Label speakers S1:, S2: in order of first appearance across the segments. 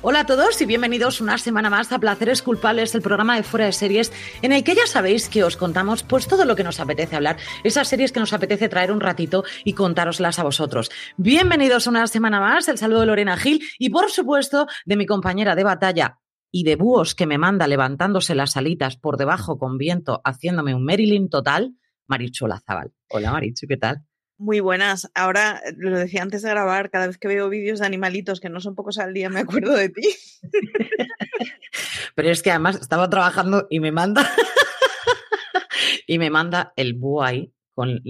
S1: Hola a todos y bienvenidos una semana más a Placeres Culpables, el programa de fuera de series, en el que ya sabéis que os contamos pues todo lo que nos apetece hablar, esas series que nos apetece traer un ratito y contároslas a vosotros. Bienvenidos una semana más, el saludo de Lorena Gil y por supuesto de mi compañera de batalla y de búhos que me manda levantándose las alitas por debajo con viento, haciéndome un Marilyn total, Marichu Lazabal. Hola Marichu, ¿qué tal?
S2: Muy buenas. Ahora, eh, lo decía antes de grabar, cada vez que veo vídeos de animalitos que no son pocos al día, me acuerdo de ti.
S1: Pero es que además estaba trabajando y me manda y me manda el búho ahí con,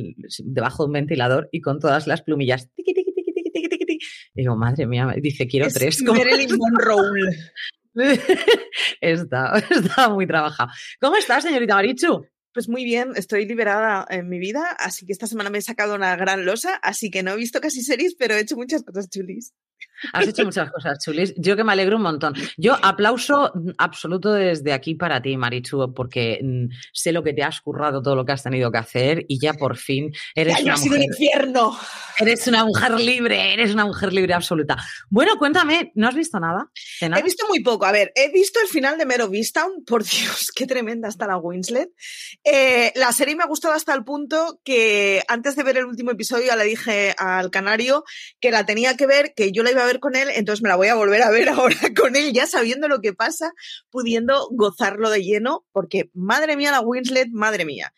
S1: debajo de un ventilador y con todas las plumillas. Tiqui, tiqui, tiqui. Y digo, madre mía, dice, quiero
S2: Es
S1: tres.
S2: Marilyn Monroe.
S1: está, está muy trabajado. ¿Cómo estás, señorita Marichu?
S2: Pues muy bien, estoy liberada en mi vida, así que esta semana me he sacado una gran losa, así que no he visto casi series, pero he hecho muchas cosas chulis.
S1: Has hecho muchas cosas chulis. Yo que me alegro un montón. Yo aplauso absoluto desde aquí para ti, Marichu, porque mm, sé lo que te has currado, todo lo que has tenido que hacer y ya por fin eres
S2: ¡Ay,
S1: una
S2: ha sido un
S1: mujer.
S2: infierno!
S1: Eres una mujer libre, eres una mujer libre absoluta. Bueno, cuéntame, ¿no has visto nada?
S2: He visto muy poco. A ver, he visto el final de Mare of Easttown. Por Dios, qué tremenda está la Winslet. Eh, la serie me ha gustado hasta el punto que antes de ver el último episodio ya le dije al canario que la tenía que ver, que yo la iba a ver con él, entonces me la voy a volver a ver ahora con él, ya sabiendo lo que pasa, pudiendo gozarlo de lleno, porque madre mía la Winslet, madre mía.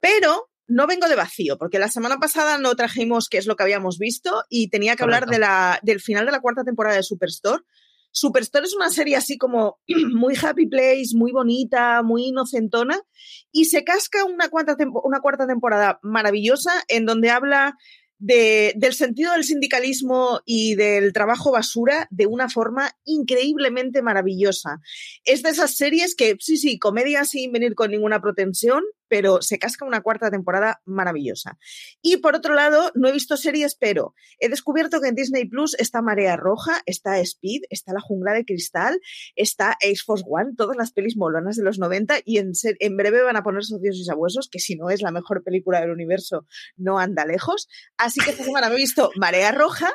S2: Pero no vengo de vacío, porque la semana pasada no trajimos qué es lo que habíamos visto y tenía que hablar de la, del final de la cuarta temporada de Superstore. Superstore es una serie así como muy happy place, muy bonita, muy inocentona y se casca una, cuarta una cuarta temporada maravillosa en donde habla de- del sentido del sindicalismo y del trabajo basura de una forma increíblemente maravillosa. Es de esas series que, sí, sí, comedia sin venir con ninguna pretensión, pero se casca una cuarta temporada maravillosa. Y por otro lado, no he visto series, pero he descubierto que en Disney Plus está Marea Roja, está Speed, está La Jungla de Cristal, está Ace Force One, todas las pelis molonas de los 90 y en, en breve van a poner Socios y Sabuesos, que si no es la mejor película del universo, no anda lejos. Así que esta semana me he visto Marea Roja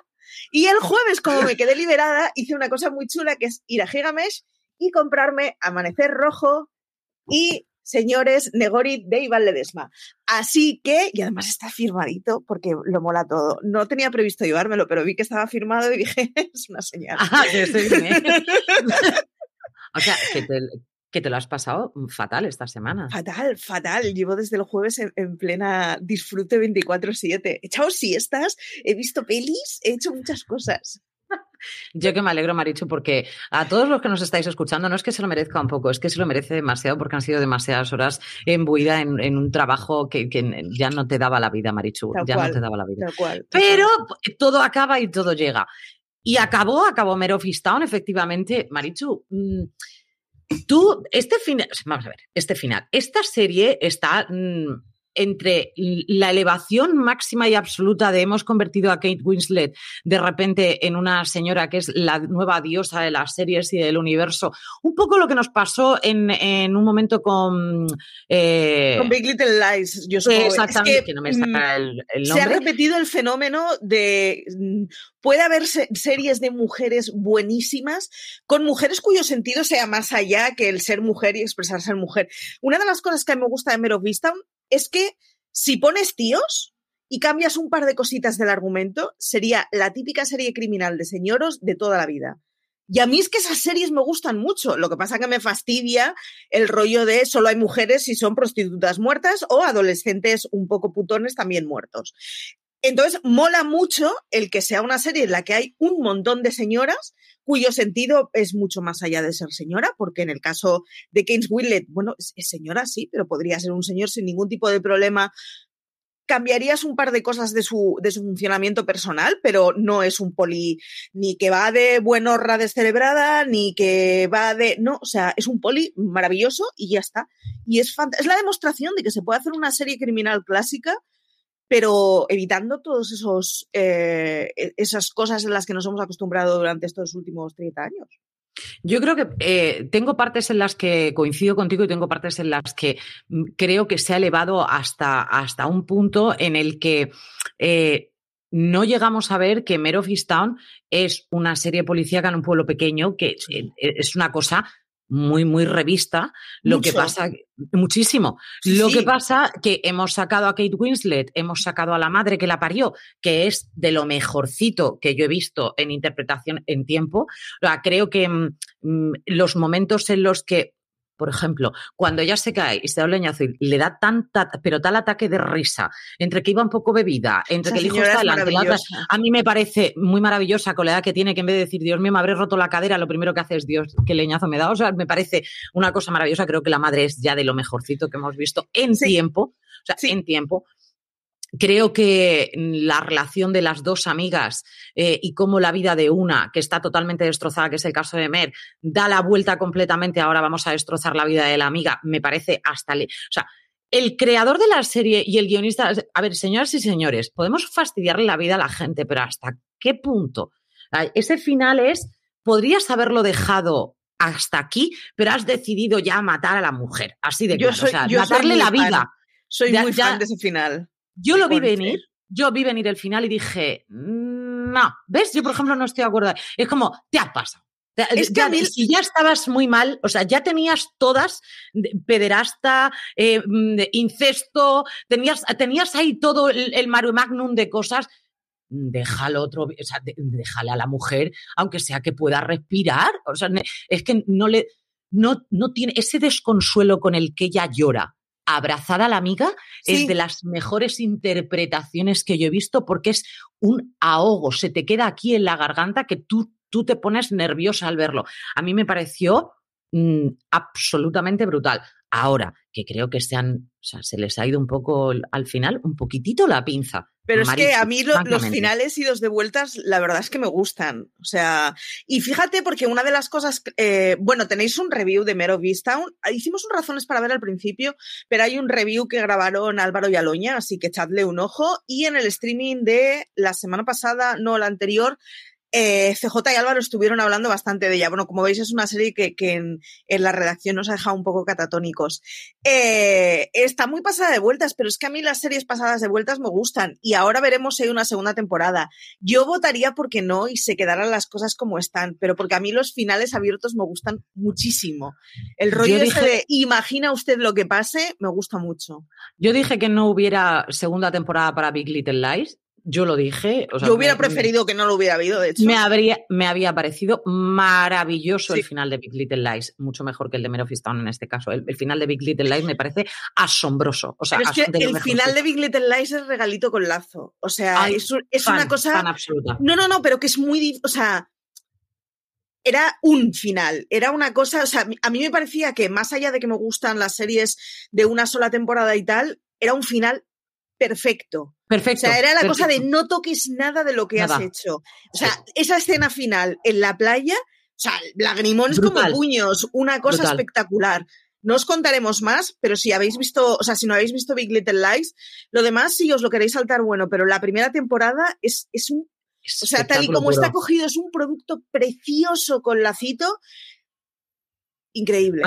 S2: y el jueves, como me quedé liberada, hice una cosa muy chula que es ir a Gigamesh y comprarme Amanecer Rojo y señores, Negori de Iván Ledesma. Así que, y además está firmadito porque lo mola todo. No tenía previsto llevármelo, pero vi que estaba firmado y dije, es una señal.
S1: Ah, que estoy bien. o sea, que te, que te lo has pasado fatal esta semana.
S2: Fatal, fatal. Llevo desde el jueves en, plena disfrute 24-7. He echado siestas, he visto pelis, he hecho muchas cosas.
S1: Yo que me alegro, Marichu, porque a todos los que nos estáis escuchando, no es que se lo merezca un poco, es que se lo merece demasiado porque han sido demasiadas horas embuida en, un trabajo que, ya no te daba la vida, Marichu. ya no te daba la vida. Pero todo acaba y todo llega. Y acabó, acabó Mero Fistown, efectivamente. Marichu, mm, tú, este final, vamos a ver, este final, esta serie está... Mm, entre la elevación máxima y absoluta de hemos convertido a Kate Winslet de repente en una señora que es la nueva diosa de las series y del universo. Un poco lo que nos pasó en, un momento con...
S2: Eh, con Big Little Lies, yo
S1: supongo. Exactamente, que, no me mm, el, nombre.
S2: Se ha repetido el fenómeno de... Mm, puede haber series de mujeres buenísimas con mujeres cuyo sentido sea más allá que el ser mujer y expresarse ser mujer. Una de las cosas que a mí me gusta de Mero Vista es que si pones tíos y cambias un par de cositas del argumento, sería la típica serie criminal de señoros de toda la vida. Y a mí es que esas series me gustan mucho. Lo que pasa que me fastidia el rollo de solo hay mujeres si son prostitutas muertas o adolescentes un poco putones también muertos. Entonces, mola mucho el que sea una serie en la que hay un montón de señoras cuyo sentido es mucho más allá de ser señora, porque en el caso de Keynes Willett, bueno, es, señora, sí, pero podría ser un señor sin ningún tipo de problema cambiarías un par de cosas de su, de su funcionamiento personal, pero no es un poli ni que va de buenorra descerebrada, ni que va de. No, o sea, es un poli maravilloso y ya está. Y es, es la demostración de que se puede hacer una serie criminal clásica pero evitando esos eh, e-, esas cosas en las que nos hemos acostumbrado durante estos últimos 30 años.
S1: Yo creo que eh, tengo partes en las que coincido contigo y tengo partes en las que mm, creo que se ha elevado hasta, hasta un punto en el que eh, no llegamos a ver que Mare of Easttown es una serie policíaca en un pueblo pequeño, que es una cosa muy, muy revista. Lo que pasa, muchísimo. lo que pasa que hemos sacado a Kate Winslet, hemos sacado a la madre que la parió, que es de lo mejorcito que yo he visto en interpretación en tiempo. creo que mm, mm, los momentos en los que por ejemplo, cuando ella se cae y se da un leñazo y le da tanta, pero tal ataque de risa, entre que iba un poco bebida, entre que el hijo está delante, a mí me parece muy maravillosa con la edad que tiene, que en vez de decir, Dios mío, me habré roto la cadera, lo primero que hace es, Dios, qué leñazo me da. O sea, me parece una cosa maravillosa. Creo que la madre es ya de lo mejorcito que hemos visto en tiempo. O sea, en tiempo. Creo que la relación de las dos amigas eh, y cómo la vida de una, que está totalmente destrozada, que es el caso de Mer, da la vuelta completamente, ahora vamos a destrozar la vida de la amiga, me parece hasta... Le o sea, el creador de la serie y el guionista... A ver, señoras y señores, podemos fastidiarle la vida a la gente, pero ¿hasta qué punto? Ese final es, podrías haberlo dejado hasta aquí, pero has decidido ya matar a la mujer, así de claro, o sea, matarle la vida.
S2: Soy muy fan de ese final.
S1: Yo lo vi venir, yo vi venir el final y dije, no, ¿ves? Yo, por ejemplo, no estoy de acuerdo. Es como, te ha pasado. Es que Si ya estabas muy mal, o sea, ya tenías todas, pederasta, eh, mm, incesto, tenías, tenías ahí todo el, el Magnum de cosas, déjalo otro, o sea, déjale a la mujer, aunque sea que pueda respirar. O sea, es que no le, no, no tiene ese desconsuelo con el que ella llora abrazada a la amiga es de las mejores interpretaciones que yo he visto porque es un ahogo, se te queda aquí en la garganta que tú, tú te pones nerviosa al verlo. A mí me pareció mm, absolutamente brutal. Ahora, que creo que se, han, o sea, se les ha ido un poco al final, un poquitito la pinza.
S2: Pero es que a mí los finales y los de vueltas, la verdad es que me gustan. O sea, y fíjate, porque una de las cosas, eh, bueno, tenéis un review de Mero Vista. hicimos un razones para ver al principio, pero hay un review que grabaron Álvaro y Aloña, así que echadle un ojo. Y en el streaming de la semana pasada, no la anterior, Eh, CJ y Álvaro estuvieron hablando bastante de ella. Bueno, como veis, es una serie que, en, la redacción nos ha dejado un poco catatónicos. Eh, está muy pasada de vueltas, pero es que a mí las series pasadas de vueltas me gustan y ahora veremos si hay una segunda temporada. Yo votaría porque no y se quedaran las cosas como están, pero porque a mí los finales abiertos me gustan muchísimo. El rollo ese de imagina usted lo que pase me gusta mucho.
S1: Yo dije que no hubiera segunda temporada para Big Little Lies yo lo dije.
S2: Yo hubiera preferido que no lo hubiera habido, de hecho.
S1: Me, habría, me había parecido maravilloso el final de Big Little Lies, mucho mejor que el de Men of en este caso. El, final de Big Little Lies me parece asombroso. O sea,
S2: es que el final de Big Little Lies es regalito con lazo. O sea, es, una cosa.
S1: absoluta.
S2: No, no, no, pero que es muy. O sea, era un final, era una cosa, o sea, a mí me parecía que más allá de que me gustan las series de una sola temporada y tal, era un final perfecto.
S1: Perfecto.
S2: O sea, era la cosa de no toques nada de lo que has hecho. O sea, esa escena final en la playa, o sea, lagrimones como puños, una cosa espectacular. No os contaremos más, pero si habéis visto, o sea, si no habéis visto Big Little Lies, lo demás, si os lo queréis saltar, bueno, pero la primera temporada es, es un. o sea, tal y como está cogido, es un producto precioso con lacito. Increíble.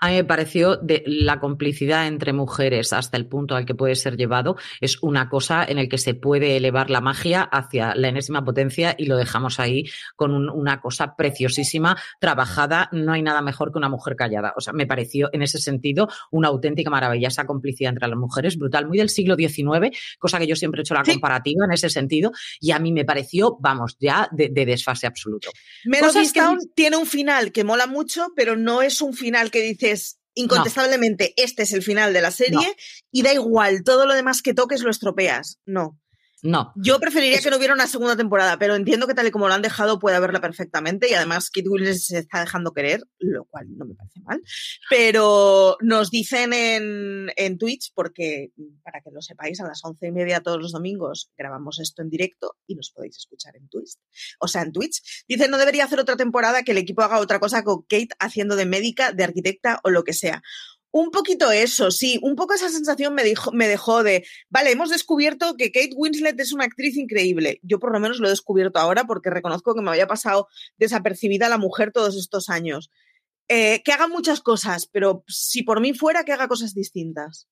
S1: A mí me pareció de la complicidad entre mujeres hasta el punto al que puede ser llevado es una cosa en el que se puede elevar la magia hacia la enésima potencia y lo dejamos ahí con una cosa preciosísima, trabajada. No hay nada mejor que una mujer callada. O sea, me pareció en ese sentido una auténtica maravilla esa complicidad entre las mujeres, brutal, muy del siglo XIX, cosa que yo siempre he hecho la comparativa en ese sentido y a mí me pareció, vamos, ya de, desfase absoluto.
S2: Menos que tiene un final que mola mucho, pero no es un final que dice incontestablemente, este es el final de la serie y da igual, todo lo demás que toques lo estropeas. No.
S1: No.
S2: Yo preferiría que no hubiera una segunda temporada, pero entiendo que tal y como lo han dejado puede haberla perfectamente y además Kit Williams se está dejando querer, lo cual no me parece mal. Pero nos dicen en, en Twitch, porque para que lo sepáis, a las once y media todos los domingos grabamos esto en directo y nos podéis escuchar en Twitch. O sea, en Twitch. Dicen no debería hacer otra temporada que el equipo haga otra cosa con Kate haciendo de médica, de arquitecta o lo que sea. Un poquito eso, sí, un poco esa sensación me, dejó de, vale, hemos descubierto que Kate Winslet es una actriz increíble. Yo por lo menos lo he descubierto ahora porque reconozco que me había pasado desapercibida la mujer todos estos años. Eh, que haga muchas cosas, pero si por mí fuera, que haga cosas distintas.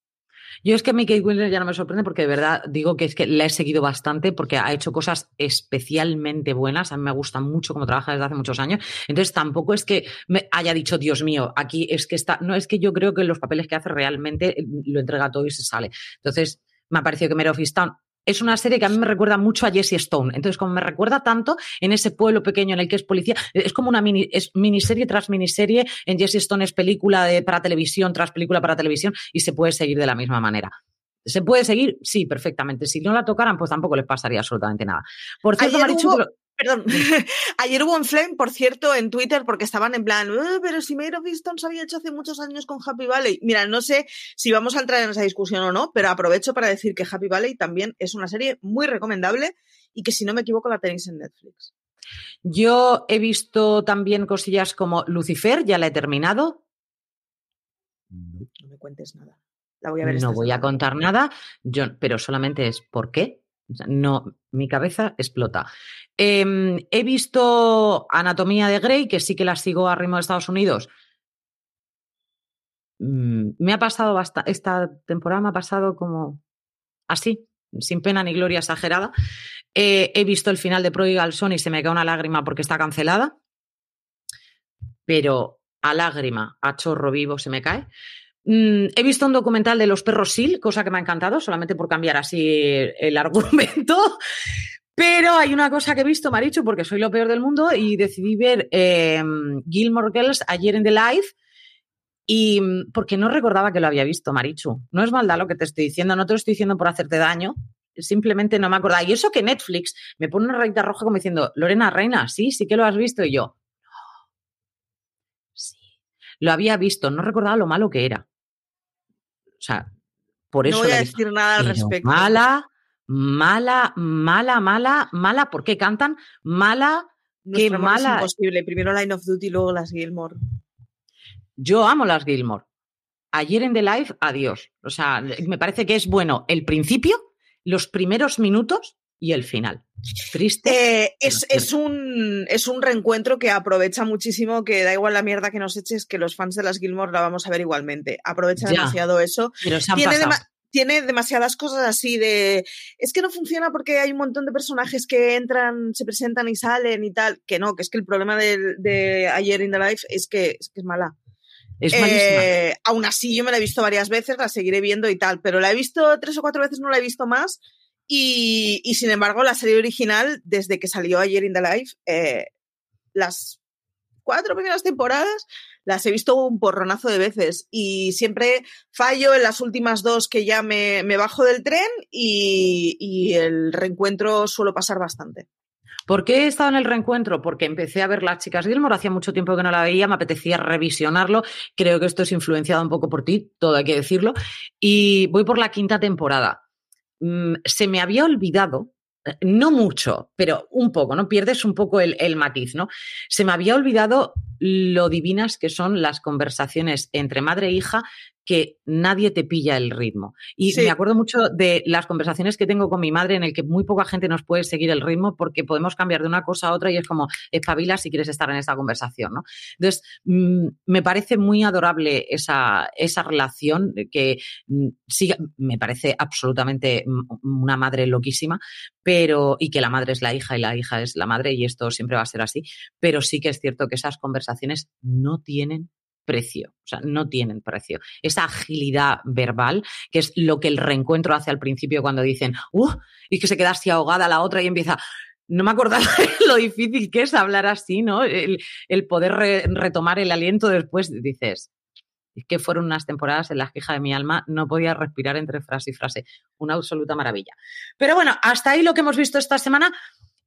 S1: Yo es que a mí ya no me sorprende porque de verdad digo que es que la he seguido bastante porque ha hecho cosas especialmente buenas. A mí me gusta mucho cómo trabaja desde hace muchos años. Entonces tampoco es que me haya dicho, Dios mío, aquí es que está. No, es que yo creo que los papeles que hace realmente eh, lo entrega todo y se sale. Entonces me ha parecido que Mare es una serie que a mí me recuerda mucho a Jessie Stone. Entonces, como me recuerda tanto en ese pueblo pequeño en el que es policía, es como una mini, es miniserie tras miniserie. En Jessie Stone es película de, para televisión tras película para televisión y se puede seguir de la misma manera. ¿Se puede seguir? Sí, perfectamente. Si no la tocaran, pues tampoco les pasaría absolutamente nada. Por cierto,
S2: Perdón, ayer hubo un flame, por cierto, en Twitter porque estaban en plan, eh, pero si Made of se había hecho hace muchos años con Happy Valley. Mira, no sé si vamos a entrar en esa discusión o no, pero aprovecho para decir que Happy Valley también es una serie muy recomendable y que si no me equivoco la tenéis en Netflix.
S1: Yo he visto también cosillas como Lucifer, ya la he terminado.
S2: No me cuentes nada. La voy a ver
S1: no voy a contar nada, yo, pero solamente es ¿por qué? No, mi cabeza explota. Em, he visto Anatomía de Grey, que sí que la sigo a ritmo de Estados Unidos. Mm, me ha pasado bastante, esta temporada me ha pasado como así, sin pena ni gloria exagerada. Eh, he visto el final de Prodigal Son y se me cae una lágrima porque está cancelada. Pero a lágrima, a chorro vivo se me cae. Mm, he visto un documental de los perros SIL, cosa que me ha encantado, solamente por cambiar así el argumento. Pero hay una cosa que he visto, Marichu, porque soy lo peor del mundo, y decidí ver eh, Gilmore Girls ayer en The Live. Y mm, porque no recordaba que lo había visto, Marichu. No es maldad lo que te estoy diciendo, no te lo estoy diciendo por hacerte daño, simplemente no me acordaba. Y eso que Netflix me pone una rayita roja como diciendo, Lorena Reina, sí, sí que lo has visto. Y yo, sí, lo había visto, no recordaba lo malo que era. O sea, por eso.
S2: No voy a decir nada al respecto.
S1: Mala, mala, mala, mala, mala. ¿Por qué cantan? Mala, qué mala.
S2: Es imposible. Primero Line of Duty, luego las Gilmore.
S1: Yo amo las Gilmore. Ayer en The Live, adiós. O sea, me parece que es bueno el principio, los primeros minutos, y el final. Triste.
S2: Eh, es, un, es un reencuentro que aprovecha muchísimo, que da igual la mierda que nos eches, que los fans de las Gilmore la vamos a ver igualmente. Aprovecha demasiado eso. Tiene, tiene, demasiadas cosas así de. Es que no funciona porque hay un montón de personajes que entran, se presentan y salen y tal. Que no, que es que el problema de, Ayer in the Life es que es, que es mala.
S1: Es eh,
S2: aún así, yo me la he visto varias veces, la seguiré viendo y tal, pero la he visto tres o cuatro veces, no la he visto más y, sin embargo, la serie original, desde que salió ayer in the Life, eh, las cuatro primeras temporadas las he visto un porronazo de veces y siempre fallo en las últimas dos que ya me, bajo del tren y, el reencuentro suelo pasar bastante.
S1: ¿Por qué he estado en el reencuentro? Porque empecé a ver Las Chicas Gilmore, hacía mucho tiempo que no la veía, me apetecía revisionarlo, creo que esto es influenciado un poco por ti, todo hay que decirlo, y voy por la quinta temporada. Mm, se me había olvidado, eh, no mucho, pero un poco, ¿no? Pierdes un poco el, el, matiz, ¿no? Se me había olvidado lo divinas que son las conversaciones entre madre e hija que nadie te pilla el ritmo. Y me acuerdo mucho de las conversaciones que tengo con mi madre en el que muy poca gente nos puede seguir el ritmo porque podemos cambiar de una cosa a otra y es como espabila si quieres estar en esta conversación, ¿no? Entonces, mm, me parece muy adorable esa, esa relación que mm, sí, me parece absolutamente mm, una madre loquísima, pero y que la madre es la hija y la hija es la madre y esto siempre va a ser así, pero sí que es cierto que esas conversaciones no tienen precio, o sea, no tienen precio. Esa agilidad verbal, que es lo que el reencuentro hace al principio cuando dicen, ¡uh! Y que se queda así ahogada la otra y empieza, no me acordaba lo difícil que es hablar así, ¿no? El, poder retomar el aliento después, dices, es que fueron unas temporadas en las que hija de mi alma no podía respirar entre frase y frase. Una absoluta maravilla. Pero bueno, hasta ahí lo que hemos visto esta semana.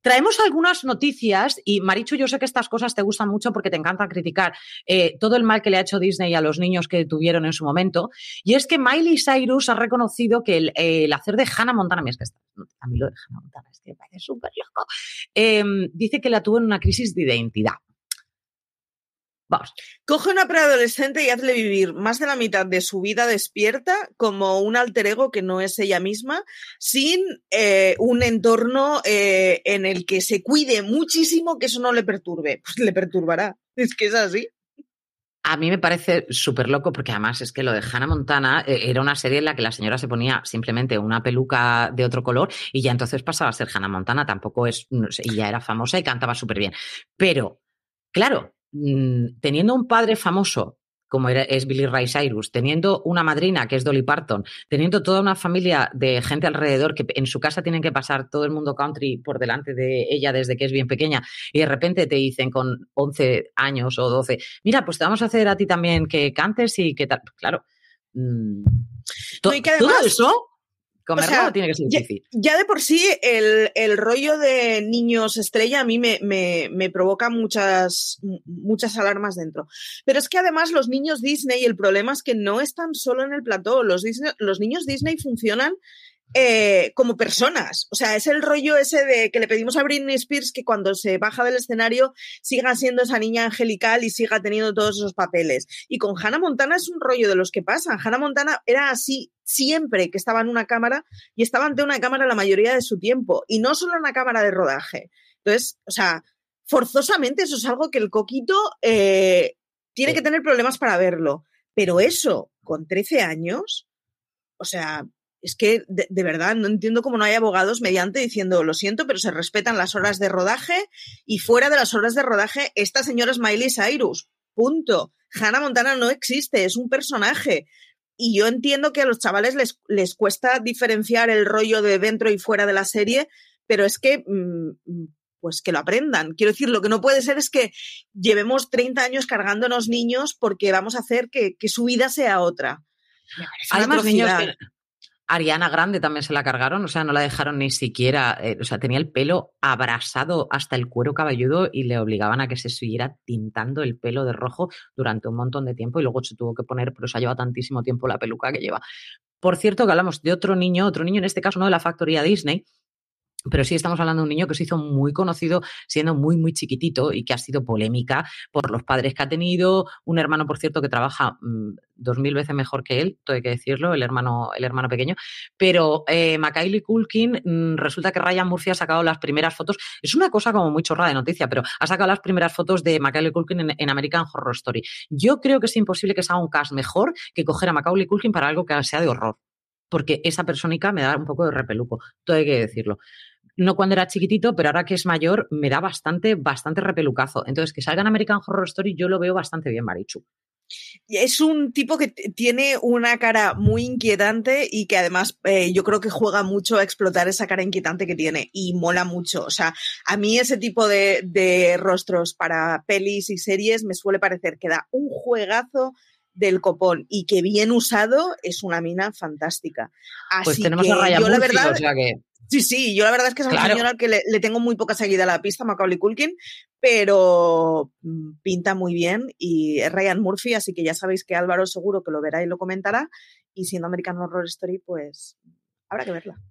S1: Traemos algunas noticias y Marichu, yo sé que estas cosas te gustan mucho porque te encanta criticar eh, todo el mal que le ha hecho Disney a los niños que tuvieron en su momento. Y es que Miley Cyrus ha reconocido que el, hacer de Hannah Montana, es que a mí lo de Hannah Montana es que parece súper loco, em, dice que la tuvo en una crisis de identidad.
S2: Coge una preadolescente y hazle vivir más de la mitad de su vida despierta como un alter ego que no es ella misma, sin eh, un entorno eh, en el que se cuide muchísimo que eso no le perturbe. Pues le perturbará. Es que es así.
S1: A mí me parece súper loco porque además es que lo de Hannah Montana eh, era una serie en la que la señora se ponía simplemente una peluca de otro color y ya entonces pasaba a ser Hannah Montana. Tampoco es, y ya era famosa y cantaba súper bien. Pero, claro, Mm, teniendo un padre famoso como es Billy Ray Cyrus, teniendo una madrina que es Dolly Parton, teniendo toda una familia de gente alrededor que en su casa tienen que pasar todo el mundo country por delante de ella desde que es bien pequeña y de repente te dicen con 11 años o 12, mira, pues te vamos a hacer a ti también que cantes y que tal. Claro. Mm, todo eso tiene que ser difícil.
S2: Ya, de por sí, el, rollo de niños estrella a mí me, me, provoca muchas, muchas alarmas dentro. Pero es que además los niños Disney, el problema es que no están solo en el plató. Los, los niños Disney funcionan eh, como personas. O sea, es el rollo ese de que le pedimos a Britney Spears que cuando se baja del escenario siga siendo esa niña angelical y siga teniendo todos esos papeles. Y con Hannah Montana es un rollo de los que pasan. Hannah Montana era así siempre que estaba en una cámara y estaba ante una cámara la mayoría de su tiempo. Y no solo en una cámara de rodaje. Entonces, o sea, forzosamente eso es algo que el coquito eh, tiene que tener problemas para verlo. Pero eso, con 13 años, o sea, es que de, verdad no entiendo cómo no hay abogados mediante diciendo lo siento, pero se respetan las horas de rodaje y fuera de las horas de rodaje, esta señora es Miley Cyrus. Punto. Hannah Montana no existe, es un personaje. Y yo entiendo que a los chavales les, les cuesta diferenciar el rollo de dentro y fuera de la serie, pero es que, mm, pues que lo aprendan. Quiero decir, lo que no puede ser es que llevemos 30 años cargándonos niños porque vamos a hacer que, su vida sea otra.
S1: Además, niños Ariana Grande también se la cargaron, o sea, no la dejaron ni siquiera, eh, o sea, tenía el pelo abrasado hasta el cuero cabelludo y le obligaban a que se siguiera tintando el pelo de rojo durante un montón de tiempo y luego se tuvo que poner, pero se ha llevado tantísimo tiempo la peluca que lleva. Por cierto, que hablamos de otro niño, otro niño en este caso no de la factoría Disney, pero sí estamos hablando de un niño que se hizo muy conocido siendo muy, muy chiquitito y que ha sido polémica por los padres que ha tenido. Un hermano, por cierto, que trabaja mm, dos mil veces mejor que él, todo hay que decirlo, el hermano, el hermano pequeño. Pero eh, Macaulay Culkin, mm, resulta que Ryan Murphy ha sacado las primeras fotos. Es una cosa como muy chorra de noticia, pero ha sacado las primeras fotos de Macaulay Culkin en, en American Horror Story. Yo creo que es imposible que se haga un cast mejor que coger a Macaulay Culkin para algo que sea de horror porque esa persónica me da un poco de repeluco, todo hay que decirlo no cuando era chiquitito, pero ahora que es mayor me da bastante, bastante repelucazo. Entonces, que salga en American Horror Story yo lo veo bastante bien, Marichu.
S2: Es un tipo que tiene una cara muy inquietante y que además eh, yo creo que juega mucho a explotar esa cara inquietante que tiene y mola mucho. O sea, a mí ese tipo de, de rostros para pelis y series me suele parecer que da un juegazo del copón y que bien usado es una mina fantástica.
S1: pues tenemos a Ryan Murphy, la verdad, o sea que...
S2: Sí, sí, yo la verdad es que es un señor al que le, tengo muy poca seguida a la pista, Macaulay Culkin, pero mm, pinta muy bien y es Ryan Murphy, así que ya sabéis que Álvaro seguro que lo verá y lo comentará. Y siendo American Horror Story, pues habrá que verla.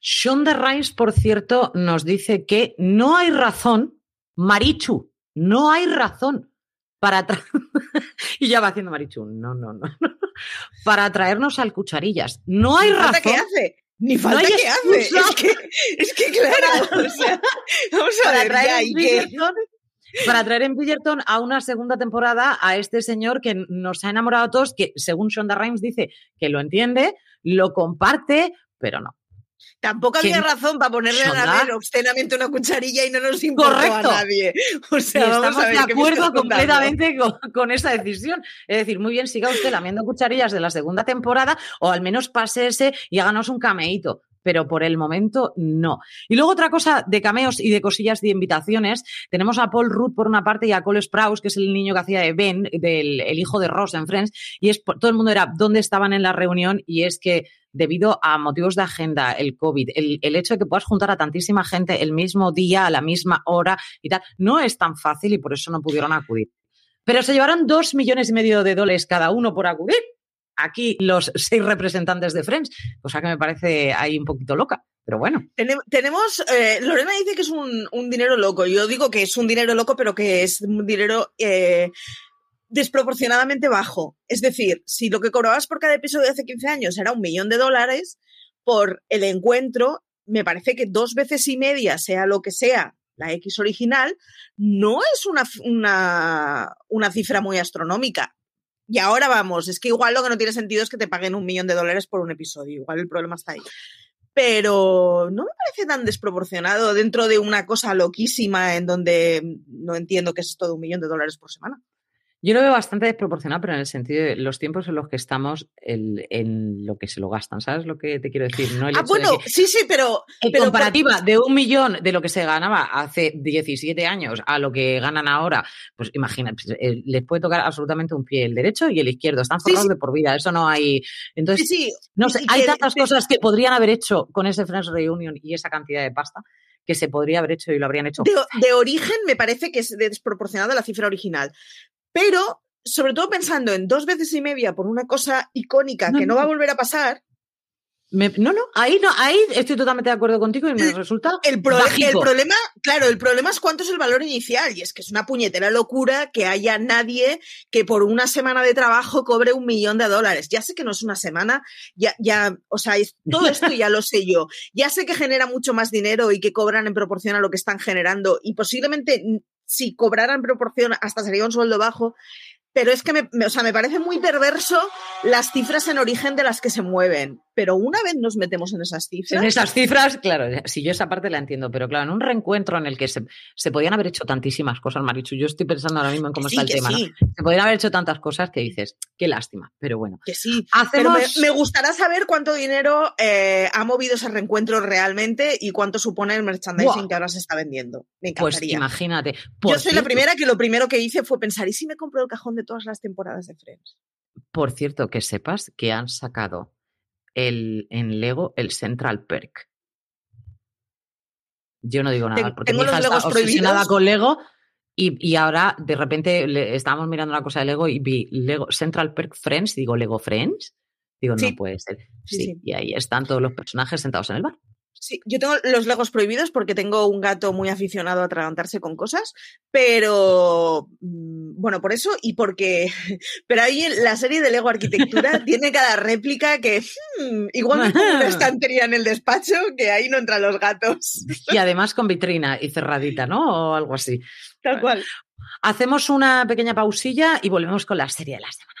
S1: Shonda Rhimes, por cierto, nos dice que no hay razón, Marichu, no hay razón para y ya va haciendo Marichu, no, no, no, para traernos al cucharillas. No hay razón.
S2: ¿Qué hace? Ni falta que hace. Es que, es que claro, o sea, vamos a para traer
S1: para traer en Bridgerton a una segunda temporada a este señor que nos ha enamorado a todos, que según Shonda Rhimes dice que lo entiende, lo comparte, pero no.
S2: Tampoco había razón para ponerle a ver obscenamente una cucharilla y no nos importa a nadie. O sea,
S1: estamos de acuerdo completamente con, esa decisión. Es decir, muy bien, siga usted lamiendo cucharillas de la segunda temporada o al menos pásese y háganos un cameíto pero por el momento no. Y luego otra cosa de cameos y de cosillas de invitaciones, tenemos a Paul Rudd por una parte y a Cole Sprouse, que es el niño que hacía de Ben, del el hijo de Ross en Friends, y es todo el mundo era dónde estaban en la reunión y es que debido a motivos de agenda, el COVID, el, hecho de que puedas juntar a tantísima gente el mismo día, a la misma hora y tal, no es tan fácil y por eso no pudieron acudir. Pero se llevaron dos millones y medio de dólares cada uno por acudir. Aquí los seis representantes de Friends, cosa que me parece ahí un poquito loca. Pero bueno.
S2: Tenemos, eh, Lorena dice que es un, un, dinero loco. Yo digo que es un dinero loco, pero que es un dinero eh, desproporcionadamente bajo. Es decir, si lo que cobrabas por cada episodio hace 15 años era un millón de dólares, por el encuentro, me parece que dos veces y media, sea lo que sea, la X original, no es una, una, una cifra muy astronómica. Y ahora vamos, es que igual lo que no tiene sentido es que te paguen un millón de dólares por un episodio, igual el problema está ahí. Pero no me parece tan desproporcionado dentro de una cosa loquísima en donde no entiendo que es todo un millón de dólares por semana.
S1: Yo lo veo bastante desproporcionado, pero en el sentido de los tiempos en los que estamos, en lo que se lo gastan, ¿sabes lo que te quiero decir?
S2: No ah, bueno, sí, sí, pero...
S1: En comparativa de un millón de lo que se ganaba hace 17 años a lo que ganan ahora, pues imagínate, pues, eh, les puede tocar absolutamente un pie el derecho y el izquierdo, están forrados de por vida, eso no hay... Entonces, sí, no sé, hay tantas cosas que podrían haber hecho con ese Friends Reunion y esa cantidad de pasta que se podría haber hecho y lo habrían hecho.
S2: De, de origen me parece que es desproporcionada la cifra original. Pero, sobre todo pensando en dos veces y media por una cosa icónica que no, va a volver a pasar.
S1: no, no, ahí no, ahí estoy totalmente de acuerdo contigo y me resulta.
S2: El, el, problema, claro, el problema es cuánto es el valor inicial. Y es que es una puñetera locura que haya nadie que por una semana de trabajo cobre un millón de dólares. Ya sé que no es una semana, ya, ya, o sea, todo esto ya lo sé yo. Ya sé que genera mucho más dinero y que cobran en proporción a lo que están generando. Y posiblemente si cobraran proporción hasta sería un sueldo bajo, pero es que me, o sea, me parece muy perverso las cifras en origen de las que se mueven. Pero una vez nos metemos en esas cifras.
S1: En esas cifras, claro, si yo esa parte la entiendo, pero claro, en un reencuentro en el que se, se podían haber hecho tantísimas cosas, Marichu, yo estoy pensando ahora mismo en cómo está el tema. Se podrían haber hecho tantas cosas que dices, qué lástima, pero bueno.
S2: Que sí, pero me, gustará saber cuánto dinero eh, ha movido ese reencuentro realmente y cuánto supone el merchandising que ahora se está vendiendo. Me
S1: pues encantaría. Pues imagínate.
S2: yo soy la primera que lo primero que hice fue pensar, ¿y si me compro el cajón de todas las temporadas de Friends.
S1: Por cierto, que sepas que han sacado el, en Lego el Central Perk. Yo no digo nada, porque mi hija está obsesionada con Lego y, ahora de repente le, estábamos mirando una cosa de Lego y vi Lego Central Perk Friends, y digo Lego Friends. Digo, no puede ser. Sí, y ahí están todos los personajes sentados en el bar.
S2: Sí, yo tengo los legos prohibidos porque tengo un gato muy aficionado a atragantarse con cosas, pero mm, bueno, por eso y porque, pero ahí la serie de Lego Arquitectura tiene cada réplica que hmm, igual me una estantería en el despacho que ahí no entran los gatos.
S1: Y además con vitrina y cerradita, ¿no? O algo así.
S2: Tal cual.
S1: Hacemos una pequeña pausilla y volvemos con la serie de la semana.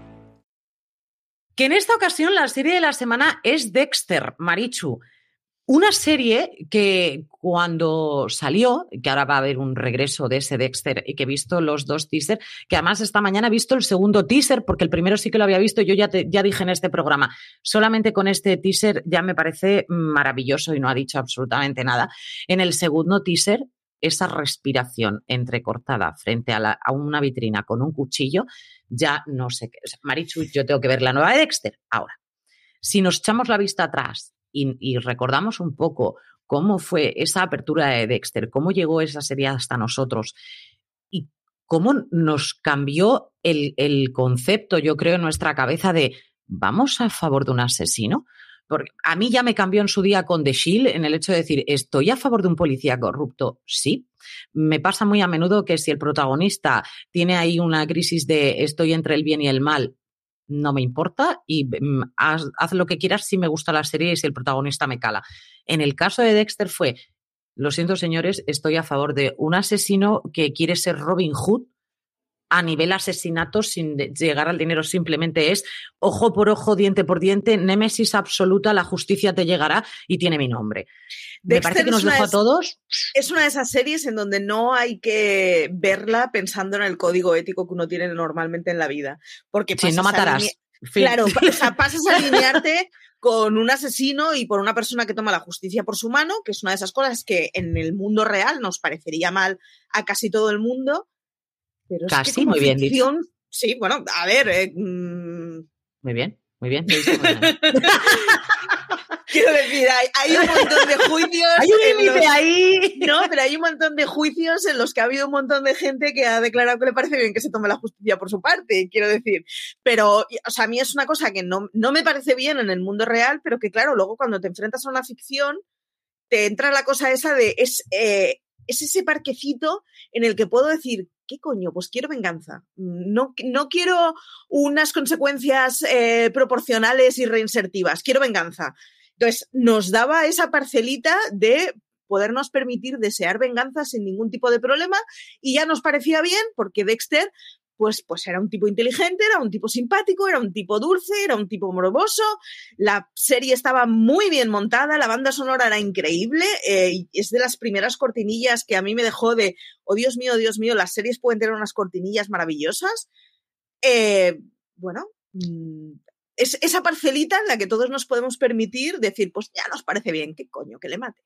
S1: Que en esta ocasión la serie de la semana es Dexter, Marichu. Una serie que cuando salió, que ahora va a haber un regreso de ese Dexter y que he visto los dos teasers, que además esta mañana he visto el segundo teaser, porque el primero sí que lo había visto, yo ya, ya dije en este programa, solamente con este teaser ya me parece maravilloso y no ha dicho absolutamente nada. En el segundo teaser, esa respiración entrecortada frente a, a una vitrina con un cuchillo, ya no sé qué. Marichu, yo tengo que ver la nueva de Dexter. Ahora, si nos echamos la vista atrás y, recordamos un poco cómo fue esa apertura de Dexter, cómo llegó esa serie hasta nosotros y cómo nos cambió el, el concepto, yo creo, en nuestra cabeza de ¿vamos a favor de un asesino? Porque a mí ya me cambió en su día con The Shield en el hecho de decir, ¿estoy a favor de un policía corrupto? Sí. Me pasa muy a menudo que si el protagonista tiene ahí una crisis de estoy entre el bien y el mal, no me importa y mm, haz, lo que quieras si me gusta la serie y si el protagonista me cala. En el caso de Dexter fue, lo siento señores, estoy a favor de un asesino que quiere ser Robin Hood a nivel asesinato sin llegar al dinero, simplemente es ojo por ojo, diente por diente, némesis absoluta, la justicia te llegará y tiene mi nombre. Me parece que nos dejó a todos.
S2: Es una de esas series en donde no hay que verla pensando en el código ético que uno tiene normalmente en la vida. Porque
S1: si no matarás.
S2: Claro, o sea, pasas a alinearte con un asesino y por una persona que toma la justicia por su mano, que es una de esas cosas que en el mundo real nos parecería mal a casi todo el mundo,
S1: Casi, muy bien dicho.
S2: Sí, bueno, a ver. Eh, mm.
S1: Muy bien, muy bien.
S2: Quiero decir, hay, un montón de juicios.
S1: hay un ahí.
S2: No, pero hay un montón de juicios en los que ha habido un montón de gente que ha declarado que le parece bien que se tome la justicia por su parte, quiero decir. Pero, o sea, a mí es una cosa que no, no me parece bien en el mundo real, pero que, claro, luego cuando te enfrentas a una ficción, te entra la cosa esa de. Es, eh, es ese parquecito en el que puedo decir, ¿qué coño? Pues quiero venganza. No, no quiero unas consecuencias eh, proporcionales y reinsertivas, quiero venganza. Entonces, nos daba esa parcelita de podernos permitir desear venganza sin ningún tipo de problema y ya nos parecía bien porque Dexter pues, pues era un tipo inteligente, era un tipo simpático, era un tipo dulce, era un tipo morboso. La serie estaba muy bien montada, la banda sonora era increíble. Eh, es de las primeras cortinillas que a mí me dejó de, oh Dios mío, Dios mío, las series pueden tener unas cortinillas maravillosas. Eh, bueno, mm, es esa parcelita en la que todos nos podemos permitir decir, pues ya nos parece bien, qué coño, que le mate.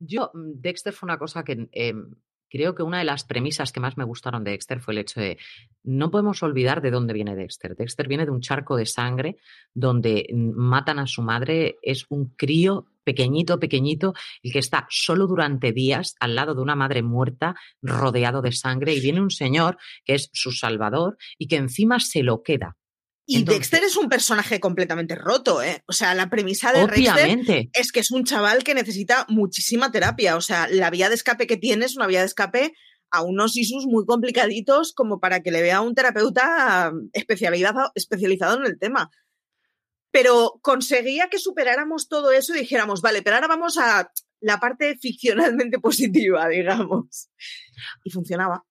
S1: Yo, mm, Dexter fue una cosa que em, creo que una de las premisas que más me gustaron de Dexter fue el hecho de no podemos olvidar de dónde viene Dexter. Dexter viene de un charco de sangre donde matan a su madre, es un crío pequeñito, pequeñito, el que está solo durante días al lado de una madre muerta, rodeado de sangre, y viene un señor que es su salvador y que encima se lo queda.
S2: Y Dexter es un personaje completamente roto, ¿eh? O sea, la premisa de Dexter es que es un chaval que necesita muchísima terapia. O sea, la vía de escape que tiene es una vía de escape a unos isus muy complicaditos como para que le vea un terapeuta especializado, especializado en el tema. Pero conseguía que superáramos todo eso y dijéramos, vale, pero ahora vamos a la parte ficcionalmente positiva, digamos. Y funcionaba.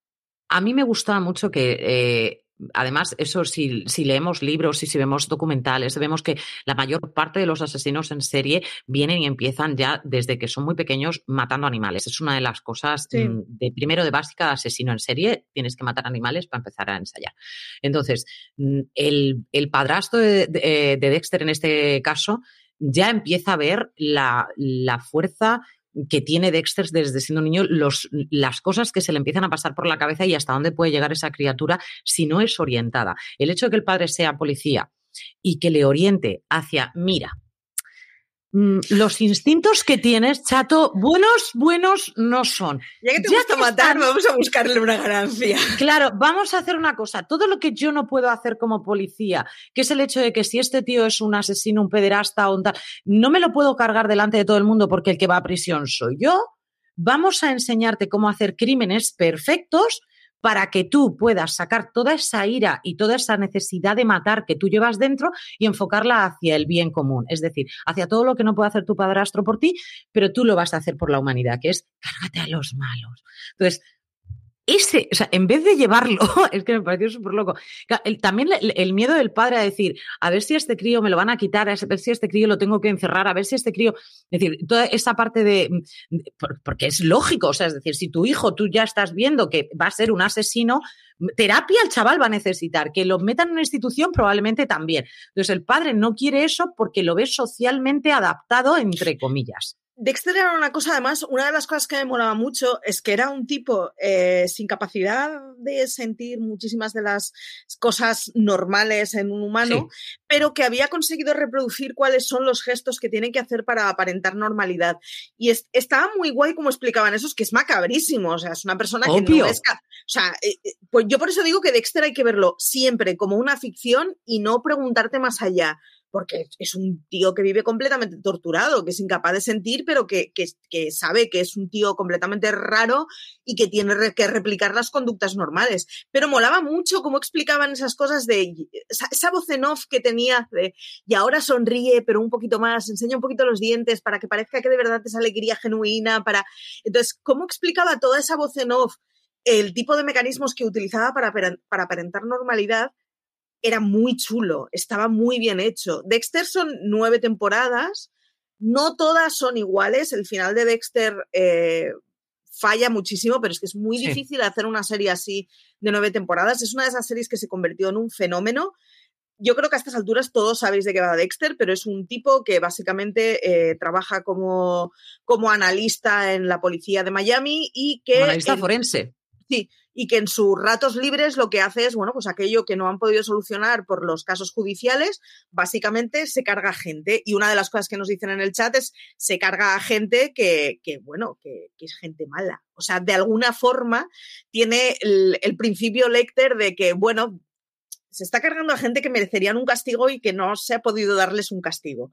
S1: A mí me gustaba mucho que eh, además, eso si, si leemos libros y si vemos documentales, vemos que la mayor parte de los asesinos en serie vienen y empiezan ya desde que son muy pequeños matando animales. Es una de las cosas mm, de primero de básica de asesino en serie, tienes que matar animales para empezar a ensayar. Entonces, mm, el, el padrastro de, de, de Dexter en este caso ya empieza a ver la, la fuerza que tiene Dexter desde siendo niño, las cosas que se le empiezan a pasar por la cabeza y hasta dónde puede llegar esa criatura si no es orientada. El hecho de que el padre sea policía y que le oriente hacia, mira, los instintos que tienes, chato, buenos, buenos no son.
S2: Ya que te gusta matar, vamos a buscarle una ganancia.
S1: Claro, vamos a hacer una cosa. Todo lo que yo no puedo hacer como policía, que es el hecho de que si este tío es un asesino, un pederasta o un tal, no me lo puedo cargar delante de todo el mundo porque el que va a prisión soy yo. Vamos a enseñarte cómo hacer crímenes perfectos para que tú puedas sacar toda esa ira y toda esa necesidad de matar que tú llevas dentro y enfocarla hacia el bien común, es decir, hacia todo lo que no puede hacer tu padrastro por ti, pero tú lo vas a hacer por la humanidad, que es cárgate a los malos. Entonces, ese, o sea, en vez de llevarlo, es que me pareció súper loco. también el, miedo del padre a decir, a ver si este crío me lo van a quitar, a ver si este crío lo tengo que encerrar, a ver si este crío. Es decir, toda esa parte de. Porque es lógico, o sea, es decir, si tu hijo tú ya estás viendo que va a ser un asesino, terapia el chaval va a necesitar, que lo metan en una institución probablemente también. Entonces, el padre no quiere eso porque lo ve socialmente adaptado, entre comillas.
S2: Dexter era una cosa, además, una de las cosas que me molaba mucho es que era un tipo eh, sin capacidad de sentir muchísimas de las cosas normales en un humano, pero que había conseguido reproducir cuáles son los gestos que tienen que hacer para aparentar normalidad. Y estaba muy guay como explicaban eso, es que es macabrísimo, o sea, es una persona que no es... O sea, eh, eh, pues yo por eso digo que Dexter hay que verlo siempre como una ficción y no preguntarte más allá porque es un tío que vive completamente torturado, que es incapaz de sentir, pero que, que, sabe que es un tío completamente raro y que tiene que replicar las conductas normales. Pero molaba mucho cómo explicaban esas cosas de esa, voz en off que tenía y ahora sonríe, pero un poquito más, enseña un poquito los dientes para que parezca que de verdad es alegría genuina, para... Entonces, ¿cómo explicaba toda esa voz en off? el tipo de mecanismos que utilizaba para, para aparentar normalidad era muy chulo, estaba muy bien hecho. Dexter son nueve temporadas, no todas son iguales, el final de Dexter eh, falla muchísimo, pero es que es muy difícil hacer una serie así de nueve temporadas. Es una de esas series que se convirtió en un fenómeno. Yo creo que a estas alturas todos sabéis de qué va Dexter, pero es un tipo que básicamente eh, trabaja como, como analista en la policía de Miami y que...
S1: analista forense.
S2: Sí, y que en sus ratos libres lo que hace es, bueno, pues aquello que no han podido solucionar por los casos judiciales, básicamente se carga gente. Y una de las cosas que nos dicen en el chat es, se carga a gente que, que bueno, que, que, es gente mala. O sea, de alguna forma tiene el, el principio Lecter de que, bueno, se está cargando a gente que merecerían un castigo y que no se ha podido darles un castigo.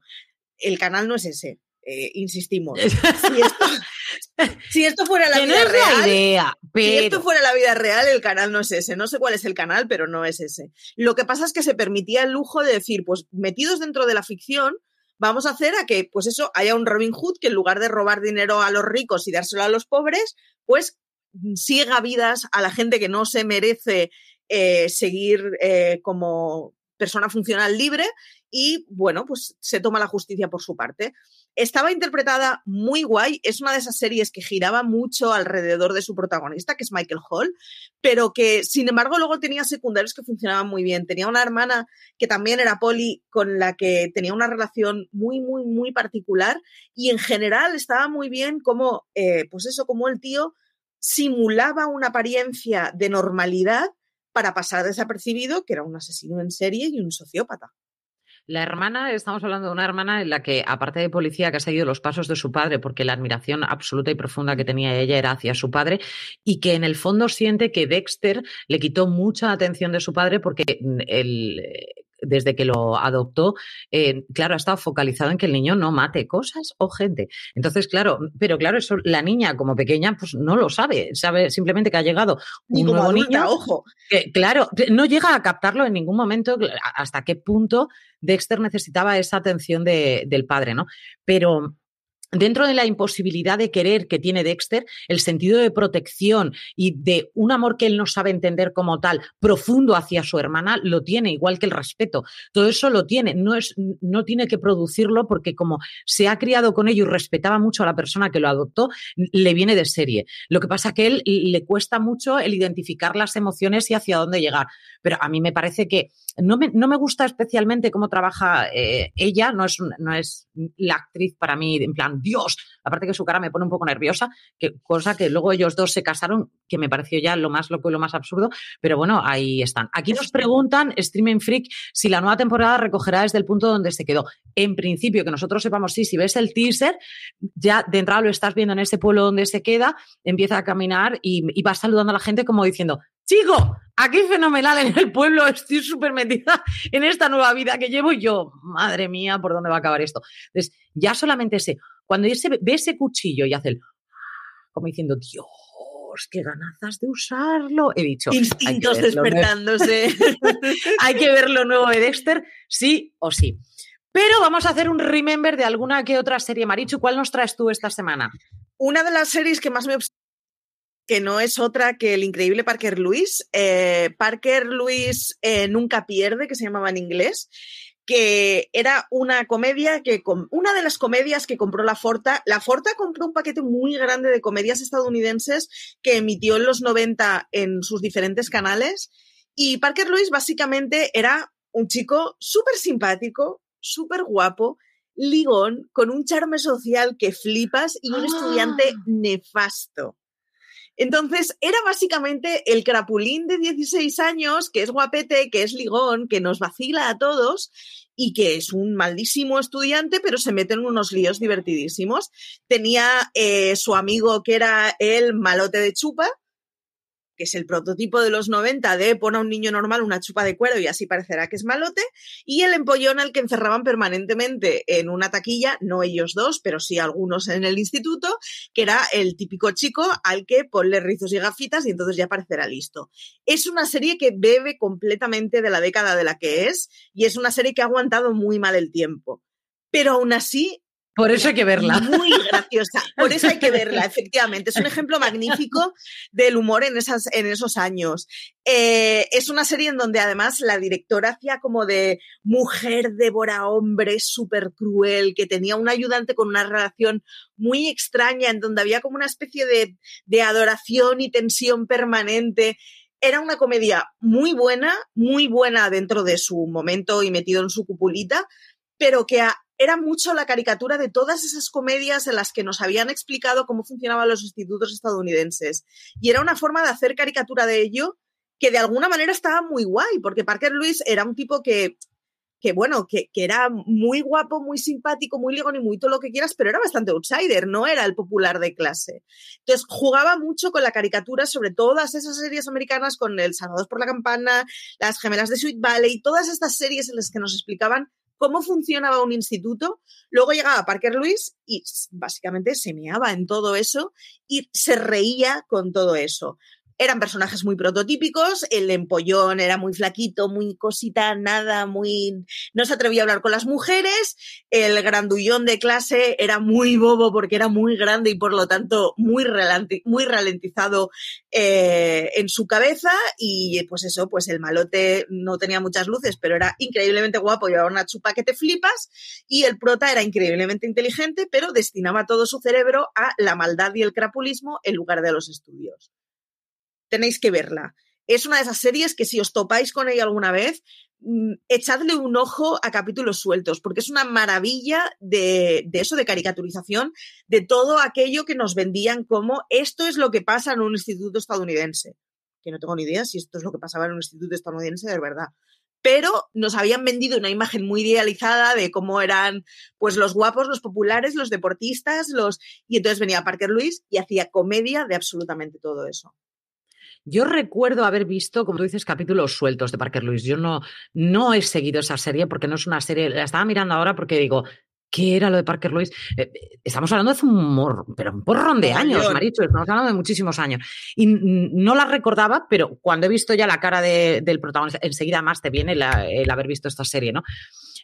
S2: El canal no es ese. Eh, insistimos. Si esto, si esto, fuera la vida real,
S1: idea,
S2: si esto fuera la vida real, el canal no es ese. No sé cuál es el canal, pero no es ese. Lo que pasa es que se permitía el lujo de decir, pues metidos dentro de la ficción, vamos a hacer a que, pues eso, haya un Robin Hood que en lugar de robar dinero a los ricos y dárselo a los pobres, pues siga vidas a la gente que no se merece eh, seguir eh, como persona funcional libre y bueno, pues se toma la justicia por su parte. Estaba interpretada muy guay, es una de esas series que giraba mucho alrededor de su protagonista, que es Michael Hall, pero que sin embargo luego tenía secundarios que funcionaban muy bien. Tenía una hermana que también era poli, con la que tenía una relación muy, muy, muy particular y en general estaba muy bien como, eh, pues eso, como el tío simulaba una apariencia de normalidad para pasar desapercibido que era un asesino en serie y un sociópata.
S1: La hermana, estamos hablando de una hermana en la que, aparte de policía, que ha seguido los pasos de su padre, porque la admiración absoluta y profunda que tenía ella era hacia su padre, y que en el fondo siente que Dexter le quitó mucha atención de su padre porque el, desde que lo adoptó, eh, claro, ha estado focalizado en que el niño no mate cosas o gente. Entonces, claro, pero claro, eso la niña como pequeña, pues no lo sabe, sabe simplemente que ha llegado un nuevo niño.
S2: Ojo.
S1: Que, claro, no llega a captarlo en ningún momento hasta qué punto Dexter necesitaba esa atención de, del padre, ¿no? Pero dentro de la imposibilidad de querer que tiene Dexter, el sentido de protección y de un amor que él no sabe entender como tal, profundo hacia su hermana, lo tiene, igual que el respeto. Todo eso lo tiene, no, es, no tiene que producirlo porque como se ha criado con ello y respetaba mucho a la persona que lo adoptó, le viene de serie. Lo que pasa que a él le cuesta mucho el identificar las emociones y hacia dónde llegar. Pero a mí me parece que no me, no me gusta especialmente cómo trabaja eh, ella, no es, no es la actriz para mí, en plan, Dios, aparte que su cara me pone un poco nerviosa, que, cosa que luego ellos dos se casaron, que me pareció ya lo más loco y lo más absurdo, pero bueno, ahí están. Aquí nos preguntan, Streaming Freak, si la nueva temporada recogerá desde el punto donde se quedó. En principio, que nosotros sepamos, sí, si ves el teaser, ya de entrada lo estás viendo en ese pueblo donde se queda, empieza a caminar y, y va saludando a la gente como diciendo, chico, aquí fenomenal en el pueblo, estoy súper metida en esta nueva vida que llevo y yo, madre mía, ¿por dónde va a acabar esto? Entonces, ya solamente sé, cuando ese, ve ese cuchillo y hace el, como diciendo, Dios, qué ganazas de usarlo. He dicho.
S2: Instintos despertándose.
S1: hay que ver lo nuevo de Dexter, sí o sí. Pero vamos a hacer un remember de alguna que otra serie. Marichu, ¿cuál nos traes tú esta semana?
S2: Una de las series que más me que no es otra que el increíble Parker Lewis. Eh, Parker Lewis eh, nunca pierde, que se llamaba en inglés, que era una comedia que una de las comedias que compró la Forta. La Forta compró un paquete muy grande de comedias estadounidenses que emitió en los 90 en sus diferentes canales. Y Parker Lewis básicamente era un chico súper simpático, súper guapo, ligón, con un charme social que flipas y un estudiante
S1: ¡Ah!
S2: nefasto. Entonces, era básicamente el crapulín de 16 años, que es guapete, que es ligón, que nos vacila a todos y que es un maldísimo estudiante, pero se mete en unos líos divertidísimos. Tenía eh, su amigo que era el malote de chupa, que es el prototipo de los 90 de pon a un niño normal una chupa de cuero y así parecerá que es malote, y el empollón al que encerraban permanentemente en una taquilla, no ellos dos, pero sí algunos en el instituto, que era el típico chico al que ponle rizos y gafitas y entonces ya parecerá listo. Es una serie que bebe completamente de la década de la que es y es una serie que ha aguantado muy mal el tiempo. Pero aún así
S1: por eso hay que verla.
S2: Muy graciosa. Por eso hay que verla, efectivamente. Es un ejemplo magnífico del humor en, esas, en esos años. Eh, es una serie en donde además la directora hacía como de mujer devora hombre súper cruel, que tenía un ayudante con una relación muy extraña, en donde había como una especie de, de adoración y tensión permanente era una comedia muy buena, muy buena dentro de su momento y metido en su cupulita, pero que a, era mucho la caricatura de todas esas comedias en las que nos habían explicado cómo funcionaban los institutos estadounidenses. Y era una forma de hacer caricatura de ello que de alguna manera estaba muy guay, porque Parker Lewis era un tipo que, que bueno, que, que, era muy guapo, muy simpático, muy ligón y muy todo lo que quieras, pero era bastante outsider, no era el popular de clase. Entonces jugaba mucho con la caricatura sobre todas esas series americanas, con El Salvados por la Campana, Las Gemelas de Sweet Valley, todas estas series en las que nos explicaban cómo funcionaba un instituto. Luego llegaba Parker Lewis y básicamente se meaba en todo eso y se reía con todo eso. Eran personajes muy prototípicos, el empollón era muy flaquito, muy cosita, nada, muy... no se atrevía a hablar con las mujeres, el grandullón de clase era muy bobo porque era muy grande y por lo tanto muy, muy ralentizado eh, en su cabeza y pues eso, pues el malote no tenía muchas luces, pero era increíblemente guapo, llevaba una chupa que te flipas y el prota era increíblemente inteligente, pero destinaba todo su cerebro a la maldad y el crapulismo en lugar de los estudios tenéis que verla. Es una de esas series que si os topáis con ella alguna vez, mmm, echadle un ojo a capítulos sueltos, porque es una maravilla de, eso, de caricaturización, de todo aquello que nos vendían como esto es lo que pasa en un instituto estadounidense. Que no tengo ni idea si esto es lo que pasaba en un instituto estadounidense de verdad. Pero nos habían vendido una imagen muy idealizada de cómo eran pues los guapos, los populares, los deportistas, los. Y entonces venía Parker Lewis y hacía comedia de absolutamente todo eso.
S1: Yo recuerdo haber visto, como tú dices, capítulos sueltos de Parker Lewis. Yo no, no he seguido esa serie porque no es una serie, la estaba mirando ahora porque digo, ¿qué era lo de Parker Lewis? Eh, estamos hablando de hace un, mor, pero un porrón de años, Maricho, estamos hablando de muchísimos años. Y no la recordaba, pero cuando he visto ya la cara de, del protagonista, enseguida más te viene la, el haber visto esta serie, ¿no?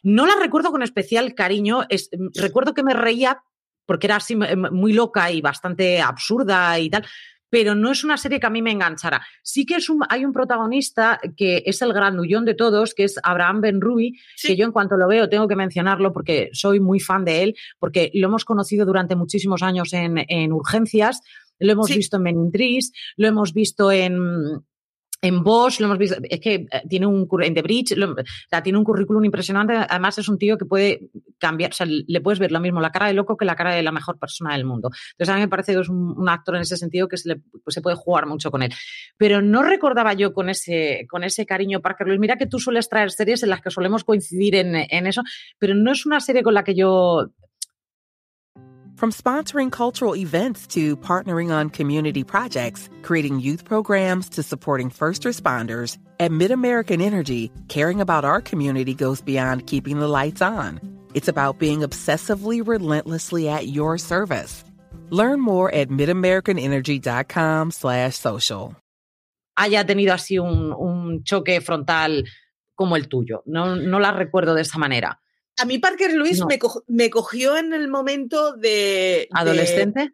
S1: No la recuerdo con especial cariño, es, recuerdo que me reía porque era así muy loca y bastante absurda y tal pero no es una serie que a mí me enganchara. Sí que es un, hay un protagonista que es el grandullón de todos, que es Abraham Ben Ruby, que yo en cuanto lo veo tengo que mencionarlo porque soy muy fan de él, porque lo hemos conocido durante muchísimos años en, en Urgencias, lo hemos visto en Menintris, lo hemos visto en en Bosch lo hemos visto, es que eh, tiene un en The Bridge, tiene un currículum impresionante. Además, es un tío que puede cambiar, o sea, le puedes ver lo mismo la cara de loco que la cara de la mejor persona del mundo. Entonces, a mí me parece que es un, actor en ese sentido que pues, se, puede jugar mucho con él. Pero no recordaba yo con ese, con ese cariño Parker Luis. Mira que tú sueles traer series en las que solemos coincidir en, en eso, pero no es una serie con la que yo
S3: From sponsoring cultural events to partnering on community projects, creating youth programs to supporting first responders, at MidAmerican Energy, caring about our community goes beyond keeping the lights on. It's about being obsessively relentlessly at your service. Learn more at midamericanenergy.com slash social.
S1: Haya tenido así un, un choque frontal como el tuyo. No, no la recuerdo de esa manera.
S2: A mí Parker Lewis me, cogió en el momento de...
S1: ¿Adolescente?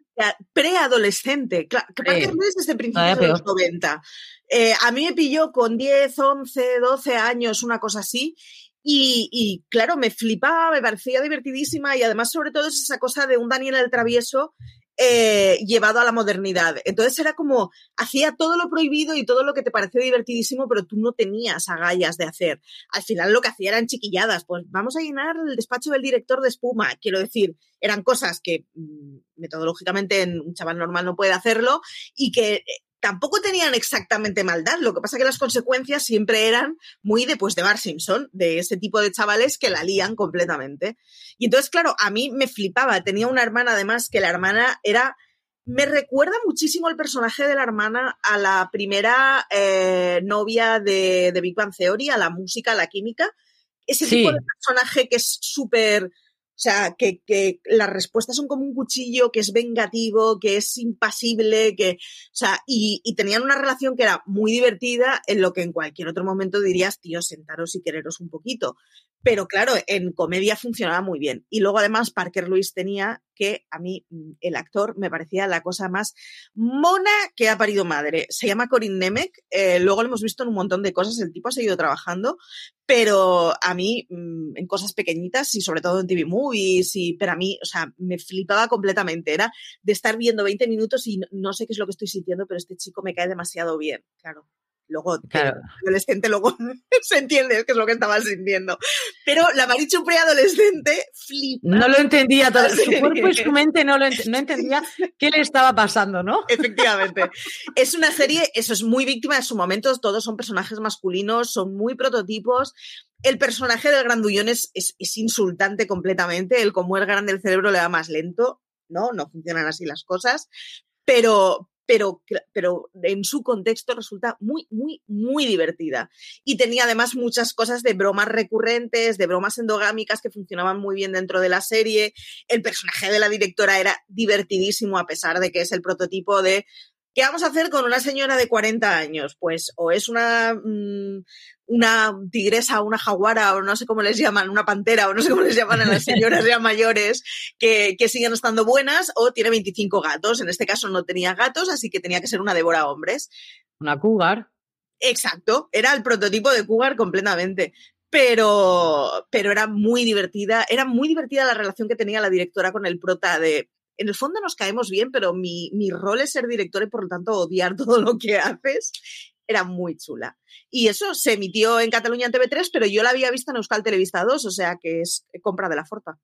S2: Preadolescente. Parker Lewis desde principios de los 90. Eh, a mí me pilló con 10, 11, 12 años, una cosa así. Y, y, claro, me flipaba, me parecía divertidísima y además sobre todo es esa cosa de un Daniel el Travieso eh, llevado a la modernidad. Entonces era como, hacía todo lo prohibido y todo lo que te pareció divertidísimo, pero tú no tenías agallas de hacer. Al final lo que hacía eran chiquilladas, pues vamos a llenar el despacho del director de espuma. Quiero decir, eran cosas que mm, metodológicamente un chaval normal no puede hacerlo y que eh, tampoco tenían exactamente maldad. Lo que pasa es que las consecuencias siempre eran muy de, pues, de Bar Simpson, de ese tipo de chavales que la lían completamente. Y entonces, claro, a mí me flipaba. Tenía una hermana, además, que la hermana era. Me recuerda muchísimo el personaje de la hermana a la primera eh, novia de, de Big Bang Theory, a la música, a la química. Ese tipo de personaje que es súper o sea, que, que, las respuestas son como un cuchillo, que es vengativo, que es impasible, que, o sea, y, y, tenían una relación que era muy divertida en lo que en cualquier otro momento dirías, tío, sentaros y quereros un poquito. Pero claro, en comedia funcionaba muy bien. Y luego además Parker Lewis tenía que a mí mm, el actor me parecía la cosa más mona que ha parido madre. Se llama Corin Nemec, eh, luego lo hemos visto en un montón de cosas, el tipo ha seguido trabajando, pero a mí mm, en cosas pequeñitas y sobre todo en TV Movies, y, pero a mí, o sea, me flipaba completamente. Era de estar viendo 20 minutos y no sé qué es lo que estoy sintiendo, pero este chico me cae demasiado bien, claro. Luego, claro. adolescente, luego se entiende qué es lo que estaba sintiendo. Pero la Marichu preadolescente flipa.
S1: No lo entendía todo. Su cuerpo y su mente no, lo no entendía qué le estaba pasando, ¿no?
S2: Efectivamente. Es una serie, eso es muy víctima de su momento. Todos son personajes masculinos, son muy prototipos. El personaje del grandullón es, es, es insultante completamente. El como es grande el cerebro le da más lento. No, no funcionan así las cosas. Pero, pero, pero en su contexto resulta muy, muy, muy divertida. Y tenía además muchas cosas de bromas recurrentes, de bromas endogámicas que funcionaban muy bien dentro de la serie. El personaje de la directora era divertidísimo, a pesar de que es el prototipo de ¿Qué vamos a hacer con una señora de 40 años? Pues o es una, mm, una tigresa, una jaguara, o no sé cómo les llaman, una pantera, o no sé cómo les llaman a las señoras ya mayores que, que siguen estando buenas, o tiene 25 gatos. En este caso no tenía gatos, así que tenía que ser una devora hombres.
S1: Una cougar.
S2: Exacto, era el prototipo de cougar completamente. Pero, pero era muy divertida, era muy divertida la relación que tenía la directora con el prota de en el fondo nos caemos bien, pero mi, mi rol es ser director y por lo tanto odiar todo lo que haces. Era muy chula. Y eso se emitió en Cataluña en TV3, pero yo la había visto en Euskal Televista 2, o sea que es compra de la Forta.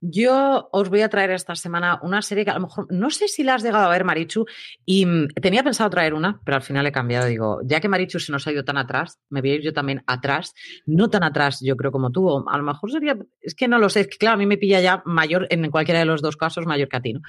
S1: Yo os voy a traer esta semana una serie que a lo mejor no sé si la has llegado a ver, Marichu, y mm, tenía pensado traer una, pero al final he cambiado. Digo, ya que Marichu se nos ha ido tan atrás, me voy a ir yo también atrás, no tan atrás, yo creo, como tú. a lo mejor sería, es que no lo sé, es que claro, a mí me pilla ya mayor, en cualquiera de los dos casos, mayor que a ti, ¿no?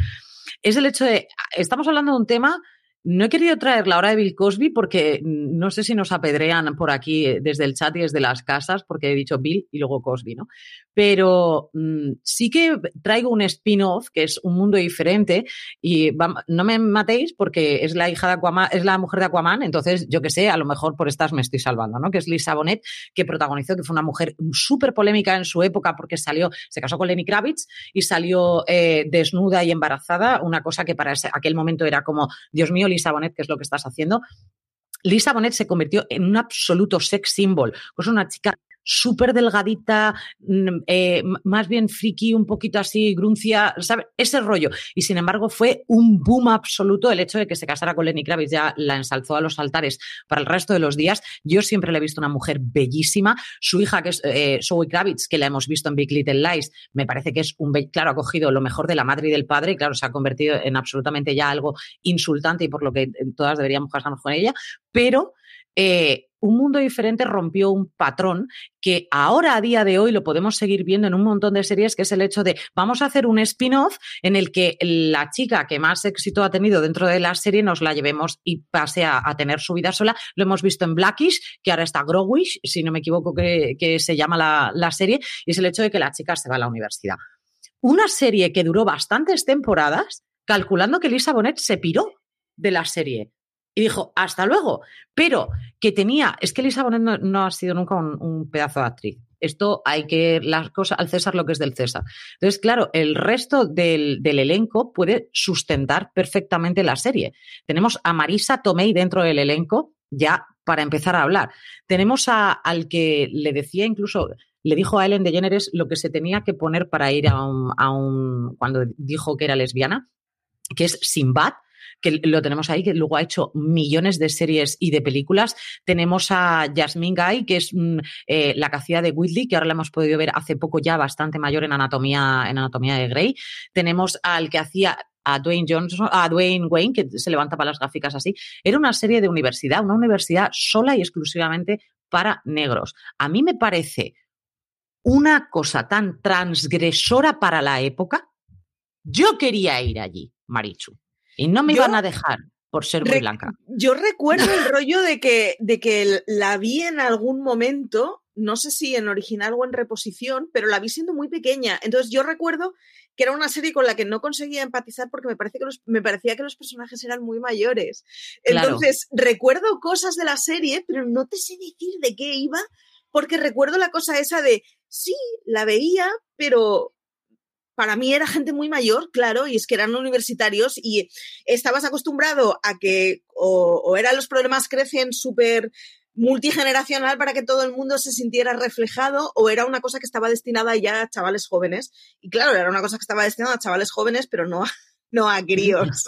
S1: Es el hecho de, estamos hablando de un tema no he querido traer la hora de Bill Cosby porque no sé si nos apedrean por aquí eh, desde el chat y desde las casas, porque he dicho Bill y luego Cosby, ¿no? Pero mm, sí que traigo un spin-off que es un mundo diferente y no me matéis porque es la hija de Aquaman, es la mujer de Aquaman, entonces yo que sé, a lo mejor por estas me estoy salvando, ¿no? Que es Lisa Bonet, que protagonizó, que fue una mujer súper polémica en su época porque salió, se casó con Lenny Kravitz y salió eh, desnuda y embarazada, una cosa que para aquel momento era como, Dios mío, Lisa Bonet, ¿qué es lo que estás haciendo? Lisa Bonet se convirtió en un absoluto sex symbol. Es una chica súper delgadita, mm, eh, más bien friki, un poquito así, gruncia, ¿sabes? Ese rollo. Y sin embargo fue un boom absoluto el hecho de que se casara con Lenny Kravitz, ya la ensalzó a los altares para el resto de los días. Yo siempre le he visto una mujer bellísima. Su hija, que es eh, Zoe Kravitz, que la hemos visto en Big Little Lies, me parece que es un, claro, ha cogido lo mejor de la madre y del padre y claro, se ha convertido en absolutamente ya algo insultante y por lo que todas deberíamos casarnos con ella, pero eh, un mundo diferente rompió un patrón que ahora a día de hoy lo podemos seguir viendo en un montón de series, que es el hecho de vamos a hacer un spin-off en el que la chica que más éxito ha tenido dentro de la serie nos la llevemos y pase a, tener su vida sola. Lo hemos visto en Blackish, que ahora está Growish, si no me equivoco que, que se llama la, la serie, y es el hecho de que la chica se va a la universidad. Una serie que duró bastantes temporadas, calculando que Lisa Bonet se piró de la serie y dijo, hasta luego. Pero que tenía, es que Elisa Bonet no, ha sido nunca un, pedazo de actriz. Esto hay que, las cosas, al César lo que es del César. Entonces, claro, el resto del, elenco puede sustentar perfectamente la serie. Tenemos a Marisa Tomei dentro del elenco, ya para empezar a hablar. Tenemos a, al que le decía incluso, le dijo a Ellen DeGeneres lo que se tenía que poner para ir a un, a un cuando dijo que era lesbiana, que es Sinbad, que lo tenemos ahí, que luego ha hecho millones de series y de películas. Tenemos a Jasmine Guy, que es mm, eh, la que hacía de Whitley, que ahora la hemos podido ver hace poco ya bastante mayor en Anatomía, en Anatomía de Grey. Tenemos al que hacía a Dwayne Johnson, a Dwayne Wayne, que se levanta para las gráficas así. Era una serie de universidad, una universidad sola y exclusivamente para negros. A mí me parece una cosa tan transgresora para la época. Yo quería ir allí, Marichu. Y no me iban a dejar por ser muy blanca.
S2: Yo recuerdo el rollo de que, de que la vi en algún momento, no sé si en original o en reposición, pero la vi siendo muy pequeña. Entonces yo recuerdo que era una serie con la que no conseguía empatizar porque me, parece que me parecía que los personajes eran muy mayores. Entonces recuerdo cosas de la serie, pero no te sé decir de qué iba, porque recuerdo la cosa esa de, sí, la veía, pero para mí era gente muy mayor, claro, y es que eran universitarios y estabas acostumbrado a que o, eran los problemas crecen súper multigeneracional para que todo el mundo se sintiera reflejado o era una cosa que estaba destinada ya a chavales jóvenes. Y claro, era una cosa que estaba destinada a chavales jóvenes, pero no a, no a críos.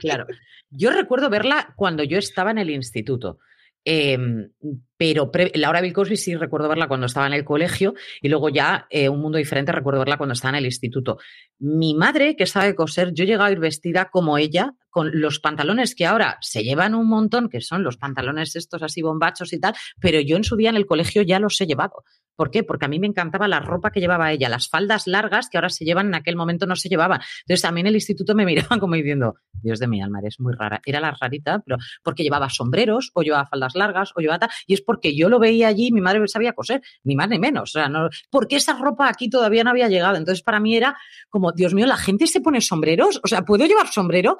S1: Claro. Yo recuerdo verla cuando yo estaba en el instituto. Em, pero Laura Bill Cosby sí recuerdo verla cuando estaba en el colegio y luego ya eh, Un Mundo Diferente recuerdo verla cuando estaba en el instituto. Mi madre, que sabe coser, yo llegaba a ir vestida como ella, con los pantalones que ahora se llevan un montón, que son los pantalones estos así bombachos y tal, pero yo en su día en el colegio ya los he llevado. ¿Por qué? Porque a mí me encantaba la ropa que llevaba ella, las faldas largas que ahora se llevan, en aquel momento no se llevaban. Entonces a mí en el instituto me miraban como diciendo, Dios de mi alma, eres muy rara. Era la rarita, pero porque llevaba sombreros o llevaba faldas largas o llevaba tal. Y es porque yo lo veía allí, mi madre sabía coser, ni más ni menos. O sea, no, porque esa ropa aquí todavía no había llegado. Entonces para mí era como, Dios mío, la gente se pone sombreros. O sea, ¿puedo llevar sombrero?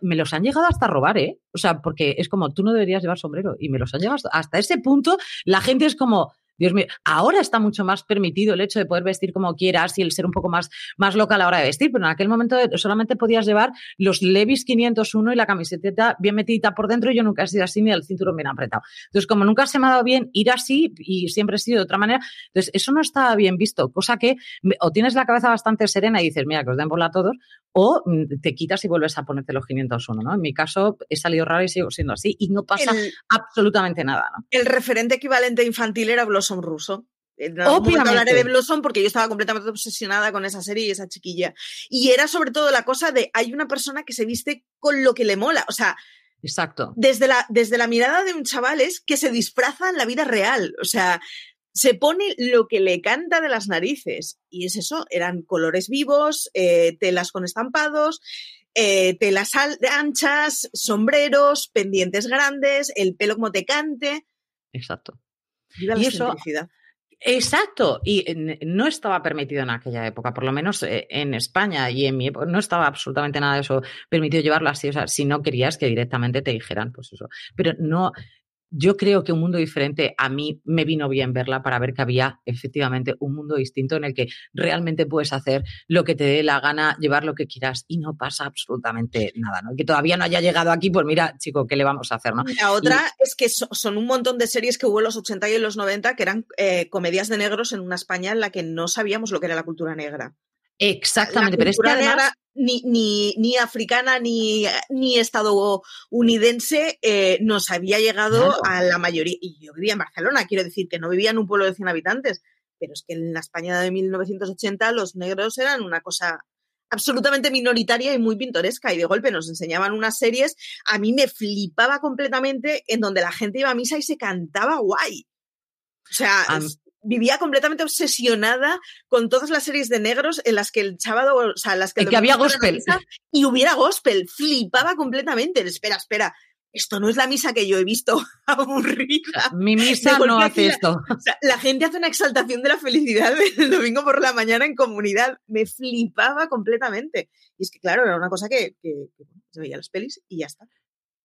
S1: Me los han llegado hasta robar, ¿eh? O sea, porque es como, tú no deberías llevar sombrero. Y me los han llevado hasta, hasta ese punto. La gente es como, Dios mío, ahora está mucho más permitido el hecho de poder vestir como quieras y el ser un poco más, más loca a la hora de vestir, pero en aquel momento solamente podías llevar los Levis 501 y la camiseta bien metida por dentro y yo nunca he sido así ni el cinturón bien apretado. Entonces, como nunca se me ha dado bien ir así y siempre he sido de otra manera, entonces eso no está bien visto, cosa que o tienes la cabeza bastante serena y dices, mira, que os den por a todos, o mm, te quitas y vuelves a ponerte los 501, ¿no? En mi caso he salido raro y sigo siendo así y no pasa absolutamente nada, ¿no?
S2: El referente equivalente infantil era Blossom Russo. En hablaré de Blossom porque yo estaba completamente obsesionada con esa serie y esa chiquilla. Y era sobre todo la cosa de hay una persona que se viste con lo que le mola. O sea,
S1: Exacto.
S2: Desde la, desde la mirada de un chaval es que se disfraza en la vida real. O sea, se pone lo que le canta de las narices. Y es eso, eran colores vivos, eh, telas con estampados, eh, telas anchas, sombreros, pendientes grandes, el pelo como tecante.
S1: Exacto.
S2: Y eso,
S1: Exacto, y no estaba permitido en aquella época, por lo menos eh, en España y en mi época, no estaba absolutamente nada de eso permitido llevarlo así, o sea, si no querías que directamente te dijeran, pues eso, pero no, yo creo que un mundo diferente a mí me vino bien verla para ver que había efectivamente un mundo distinto en el que realmente puedes hacer lo que te dé la gana, llevar lo que quieras y no pasa absolutamente nada, ¿no? Que todavía no haya llegado aquí, pues mira, chico, ¿qué le vamos a hacer, no?
S2: La otra es que son un montón de series que hubo en los 80 y en los 90 que eran eh, comedias de negros en una España en la que no sabíamos lo que era la cultura negra.
S1: Exactamente, pero es que además...
S2: Ni, ni, ni, africana ni, ni estadounidense eh, nos había llegado a la mayoría. Y yo vivía en Barcelona, quiero decir que no vivía en un pueblo de 100 habitantes, pero es que en la España de 1980 los negros eran una cosa absolutamente minoritaria y muy pintoresca y de golpe nos enseñaban unas series, a mí me flipaba completamente en donde la gente iba a misa y se cantaba guay. O sea, vivía completamente obsesionada con todas las series de negros en las que el sábado, o sea, las que,
S1: que había gospel.
S2: Y hubiera gospel, flipaba completamente. Espera, espera, esto no es la misa que yo he visto aburrida.
S1: Mi misa no hace esto.
S2: La, gente hace una exaltación de la felicidad el domingo por la mañana en comunidad. Me flipaba completamente. Y es que, claro, era una cosa que, que, que se veía las pelis y ya está.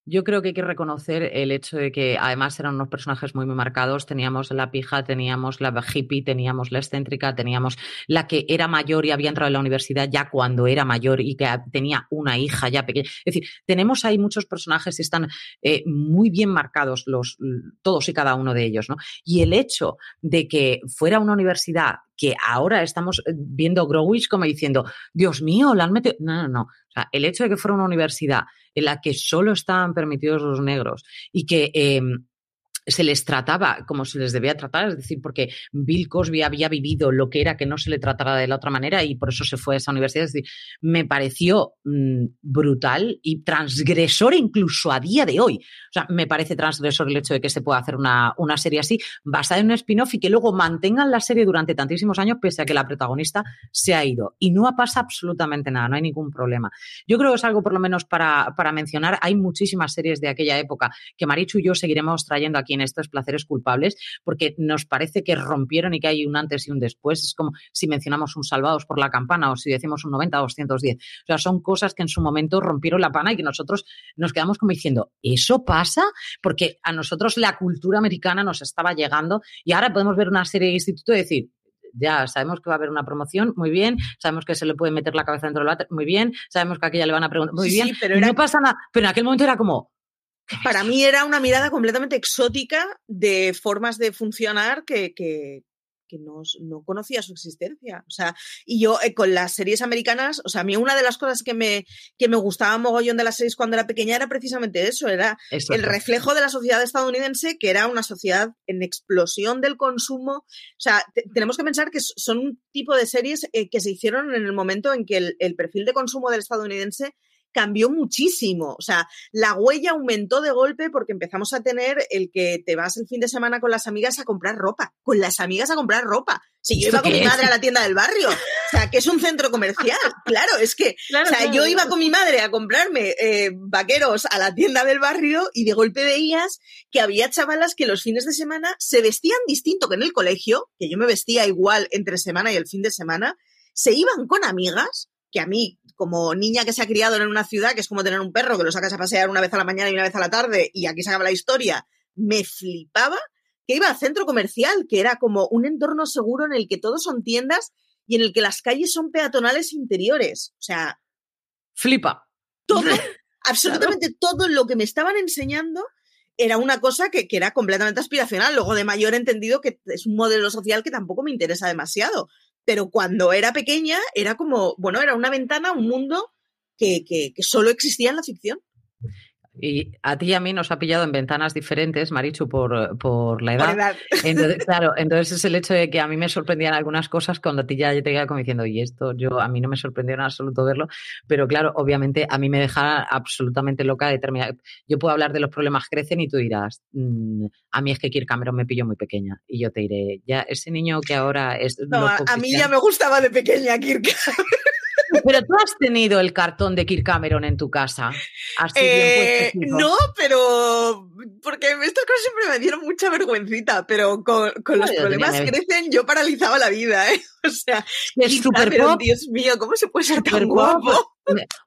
S1: Yo creo que hay que reconocer el hecho de que además eran unos personajes muy, muy marcados. Teníamos la pija, teníamos la hippie, teníamos la excéntrica, teníamos la que era mayor y había entrado en la universidad ya cuando era mayor y que tenía una hija ya pequeña. Es decir, tenemos ahí muchos personajes y están eh, muy bien marcados los, todos y cada uno de ellos. ¿no? Y el hecho de que fuera una universidad que ahora estamos eh, viendo Growich como diciendo, Dios mío, la han metido. No, no, no. O sea, el hecho de que fuera una universidad en la que solo estaban permitidos los negros y que em, se les trataba como se les debía tratar, es decir, porque Bill Cosby había vivido lo que era que no se le tratara de la otra manera y por eso se fue a esa universidad. Es decir, me pareció mm, brutal y transgresor incluso a día de hoy. O sea, me parece transgresor el hecho de que se pueda hacer una, una serie así, basada en un spin-off y que luego mantengan la serie durante tantísimos años, pese a que la protagonista se ha ido. Y no pasa absolutamente nada, no hay ningún problema. Yo creo que es algo, por lo menos, para, para mencionar. Hay muchísimas series de aquella época que Marichu y yo seguiremos trayendo aquí en estos placeres culpables, porque nos parece que rompieron y que hay un antes y un después. Es como si mencionamos un Salvados por la Campana o si decimos un 90 210. O sea, son cosas que en su momento rompieron la pana y que nosotros nos quedamos como diciendo, ¿eso pasa? Porque a nosotros la cultura americana nos estaba llegando y ahora podemos ver una serie de instituto y decir, ya sabemos que va a haber una promoción, muy bien, sabemos que se le puede meter la cabeza dentro del váter, muy bien, sabemos que a aquella le van a preguntar, muy bien, pero no pasa nada, pero en aquel momento era como,
S2: para mí era una mirada completamente exótica de formas de funcionar que, que, que no, no, conocía su existencia. O sea, y yo eh, con las series americanas, o sea, a mí una de las cosas que me, que me gustaba mogollón de las series cuando era pequeña era precisamente eso, era el reflejo de la sociedad estadounidense, que era una sociedad en explosión del consumo. O sea, tenemos que pensar que son un tipo de series eh, que se hicieron en el momento en que el, el perfil de consumo del estadounidense cambió muchísimo. O sea, la huella aumentó de golpe porque empezamos a tener el que te vas el fin de semana con las amigas a comprar ropa, con las amigas a comprar ropa. Si yo iba con mi madre a la tienda del barrio, o sea, que es un centro comercial. Claro, es que, o sea, yo iba con mi madre a comprarme eh, vaqueros a la tienda del barrio y de golpe veías que había chavalas que los fines de semana se vestían distinto que en el colegio, que yo me vestía igual entre semana y el fin de semana, se iban con amigas que a mí, como niña que se ha criado en una ciudad, que es como tener un perro que lo sacas a pasear una vez a la mañana y una vez a la tarde, y aquí se acaba la historia, me flipaba que iba al centro comercial, que era como un entorno seguro en el que todos son tiendas y en el que las calles son peatonales interiores. O sea.
S1: Flipa.
S2: Todo, absolutamente todo lo que me estaban enseñando era una cosa que, que, era completamente aspiracional. Luego de mayor he entendido que es un modelo social que tampoco me interesa demasiado pero cuando era pequeña era como, bueno, era una ventana, un mundo que, que, que solo existía en la ficción.
S1: Y a ti y a mí nos ha pillado en ventanas diferentes, Marichu, por, por la edad. Entonces, claro, entonces es el hecho de que a mí me sorprendían algunas cosas cuando a ti ya te quedaba como diciendo, y esto yo a mí no me sorprendió en absoluto verlo, pero claro, obviamente a mí me deja absolutamente loca determinar. Yo puedo hablar de los problemas crecen y tú dirás, mm, a mí es que Kirk Cameron me pilló muy pequeña. Y yo te diré, ya, ese niño que ahora es.
S2: No, a mí ya me gustaba de pequeña Kirk
S1: Pero tú has tenido el cartón de Kirk Cameron en tu casa. Así bien
S2: Eh, no, pero porque estas cosas siempre me dieron mucha vergüencita, pero con, con los problemas crecen, yo paralizaba la vida, ¿eh? O sea,
S1: Es
S2: Cameron,
S1: pop.
S2: Dios mío, ¿cómo se puede ser tan
S1: guapo.
S2: guapo?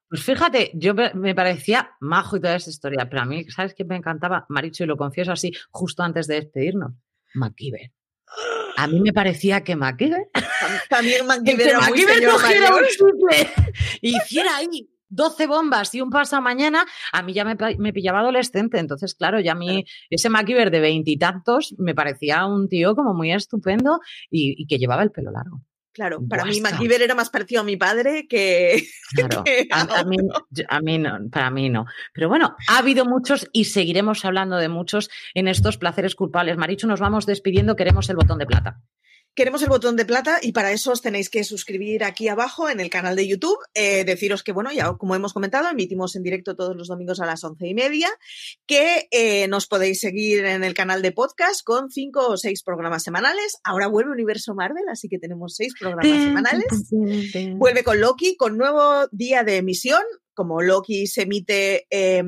S1: Pues fíjate, yo me- parecía majo y toda esa historia, pero a mí, ¿sabes qué me encantaba? Maricho, y lo confieso así, justo antes de despedirnos, MacGyver. A mí me parecía que MacGyver,
S2: También
S1: que
S2: MacGyver muy
S1: MacGyver cogiera un y hiciera ahí 12 bombas y un pasamañana, a mí ya me, me pillaba adolescente. Entonces, claro, ya a mí ese MacGyver de veintitantos me parecía un tío como muy estupendo y, y que llevaba el pelo largo.
S2: Claro, para mí
S1: Guasa.
S2: MacGyver era más parecido a mi padre que...
S1: Claro,
S2: que
S1: a, a mí, a mí no, para mí no. Pero bueno, ha habido muchos y seguiremos hablando de muchos en estos placeres culpables. Marichu, nos vamos despidiendo, queremos el botón de plata.
S2: Queremos el botón de plata y para eso os tenéis que suscribir aquí abajo en el canal de YouTube. Eh, deciros que, bueno, ya como hemos comentado, emitimos en directo todos los domingos a las once y media, que eh, nos podéis seguir en el canal de podcast con cinco o seis programas semanales. Ahora vuelve Universo Marvel, así que tenemos seis programas semanales. Vuelve con Loki, con nuevo día de emisión. Como Loki se emite eh,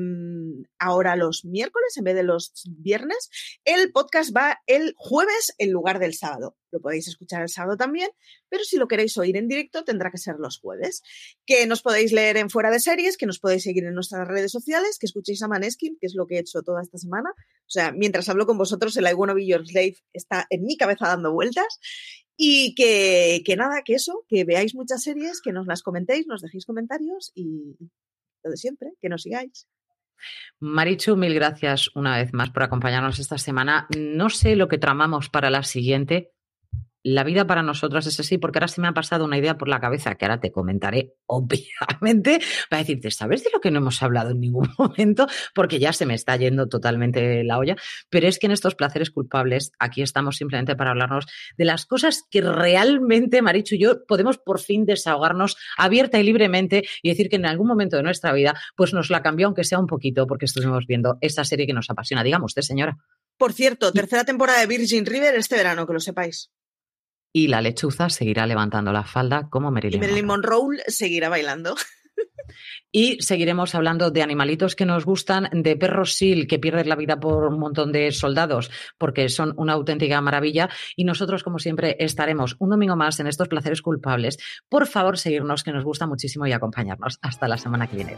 S2: ahora los miércoles en vez de los viernes, el podcast va el jueves en lugar del sábado. Lo podéis escuchar el sábado también, pero si lo queréis oír en directo tendrá que ser los jueves. Que nos podéis leer en Fuera de Series, que nos podéis seguir en nuestras redes sociales, que escuchéis a Maneskin, que es lo que he hecho toda esta semana. O sea, mientras hablo con vosotros, el I Wanna Be Your Slave está en mi cabeza dando vueltas. Y que, que nada, que eso, que veáis muchas series, que nos las comentéis, nos dejéis comentarios y lo de siempre, que nos sigáis.
S1: Marichu, mil gracias una vez más por acompañarnos esta semana. No sé lo que tramamos para la siguiente. La vida para nosotras es así, porque ahora se me ha pasado una idea por la cabeza que ahora te comentaré, obviamente, para decirte, ¿sabes de lo que no hemos hablado en ningún momento? Porque ya se me está yendo totalmente la olla. Pero es que en estos placeres culpables, aquí estamos simplemente para hablarnos de las cosas que realmente, Marichu y yo, podemos por fin desahogarnos abierta y libremente y decir que en algún momento de nuestra vida, pues nos la cambió, aunque sea un poquito, porque estuvimos viendo esa serie que nos apasiona. Digamos usted, señora.
S2: Por cierto, tercera temporada de Virgin River este verano, que lo sepáis.
S1: Y la lechuza seguirá levantando la falda como
S2: Y
S1: Marilyn,
S2: Marilyn
S1: Monroe.
S2: Monroe seguirá bailando.
S1: Y seguiremos hablando de animalitos que nos gustan, de perros SEAL que pierden la vida por un montón de soldados, porque son una auténtica maravilla. Y nosotros, como siempre, estaremos un domingo más en estos placeres culpables. Por favor, seguirnos, que nos gusta muchísimo y acompañarnos. Hasta la semana que viene.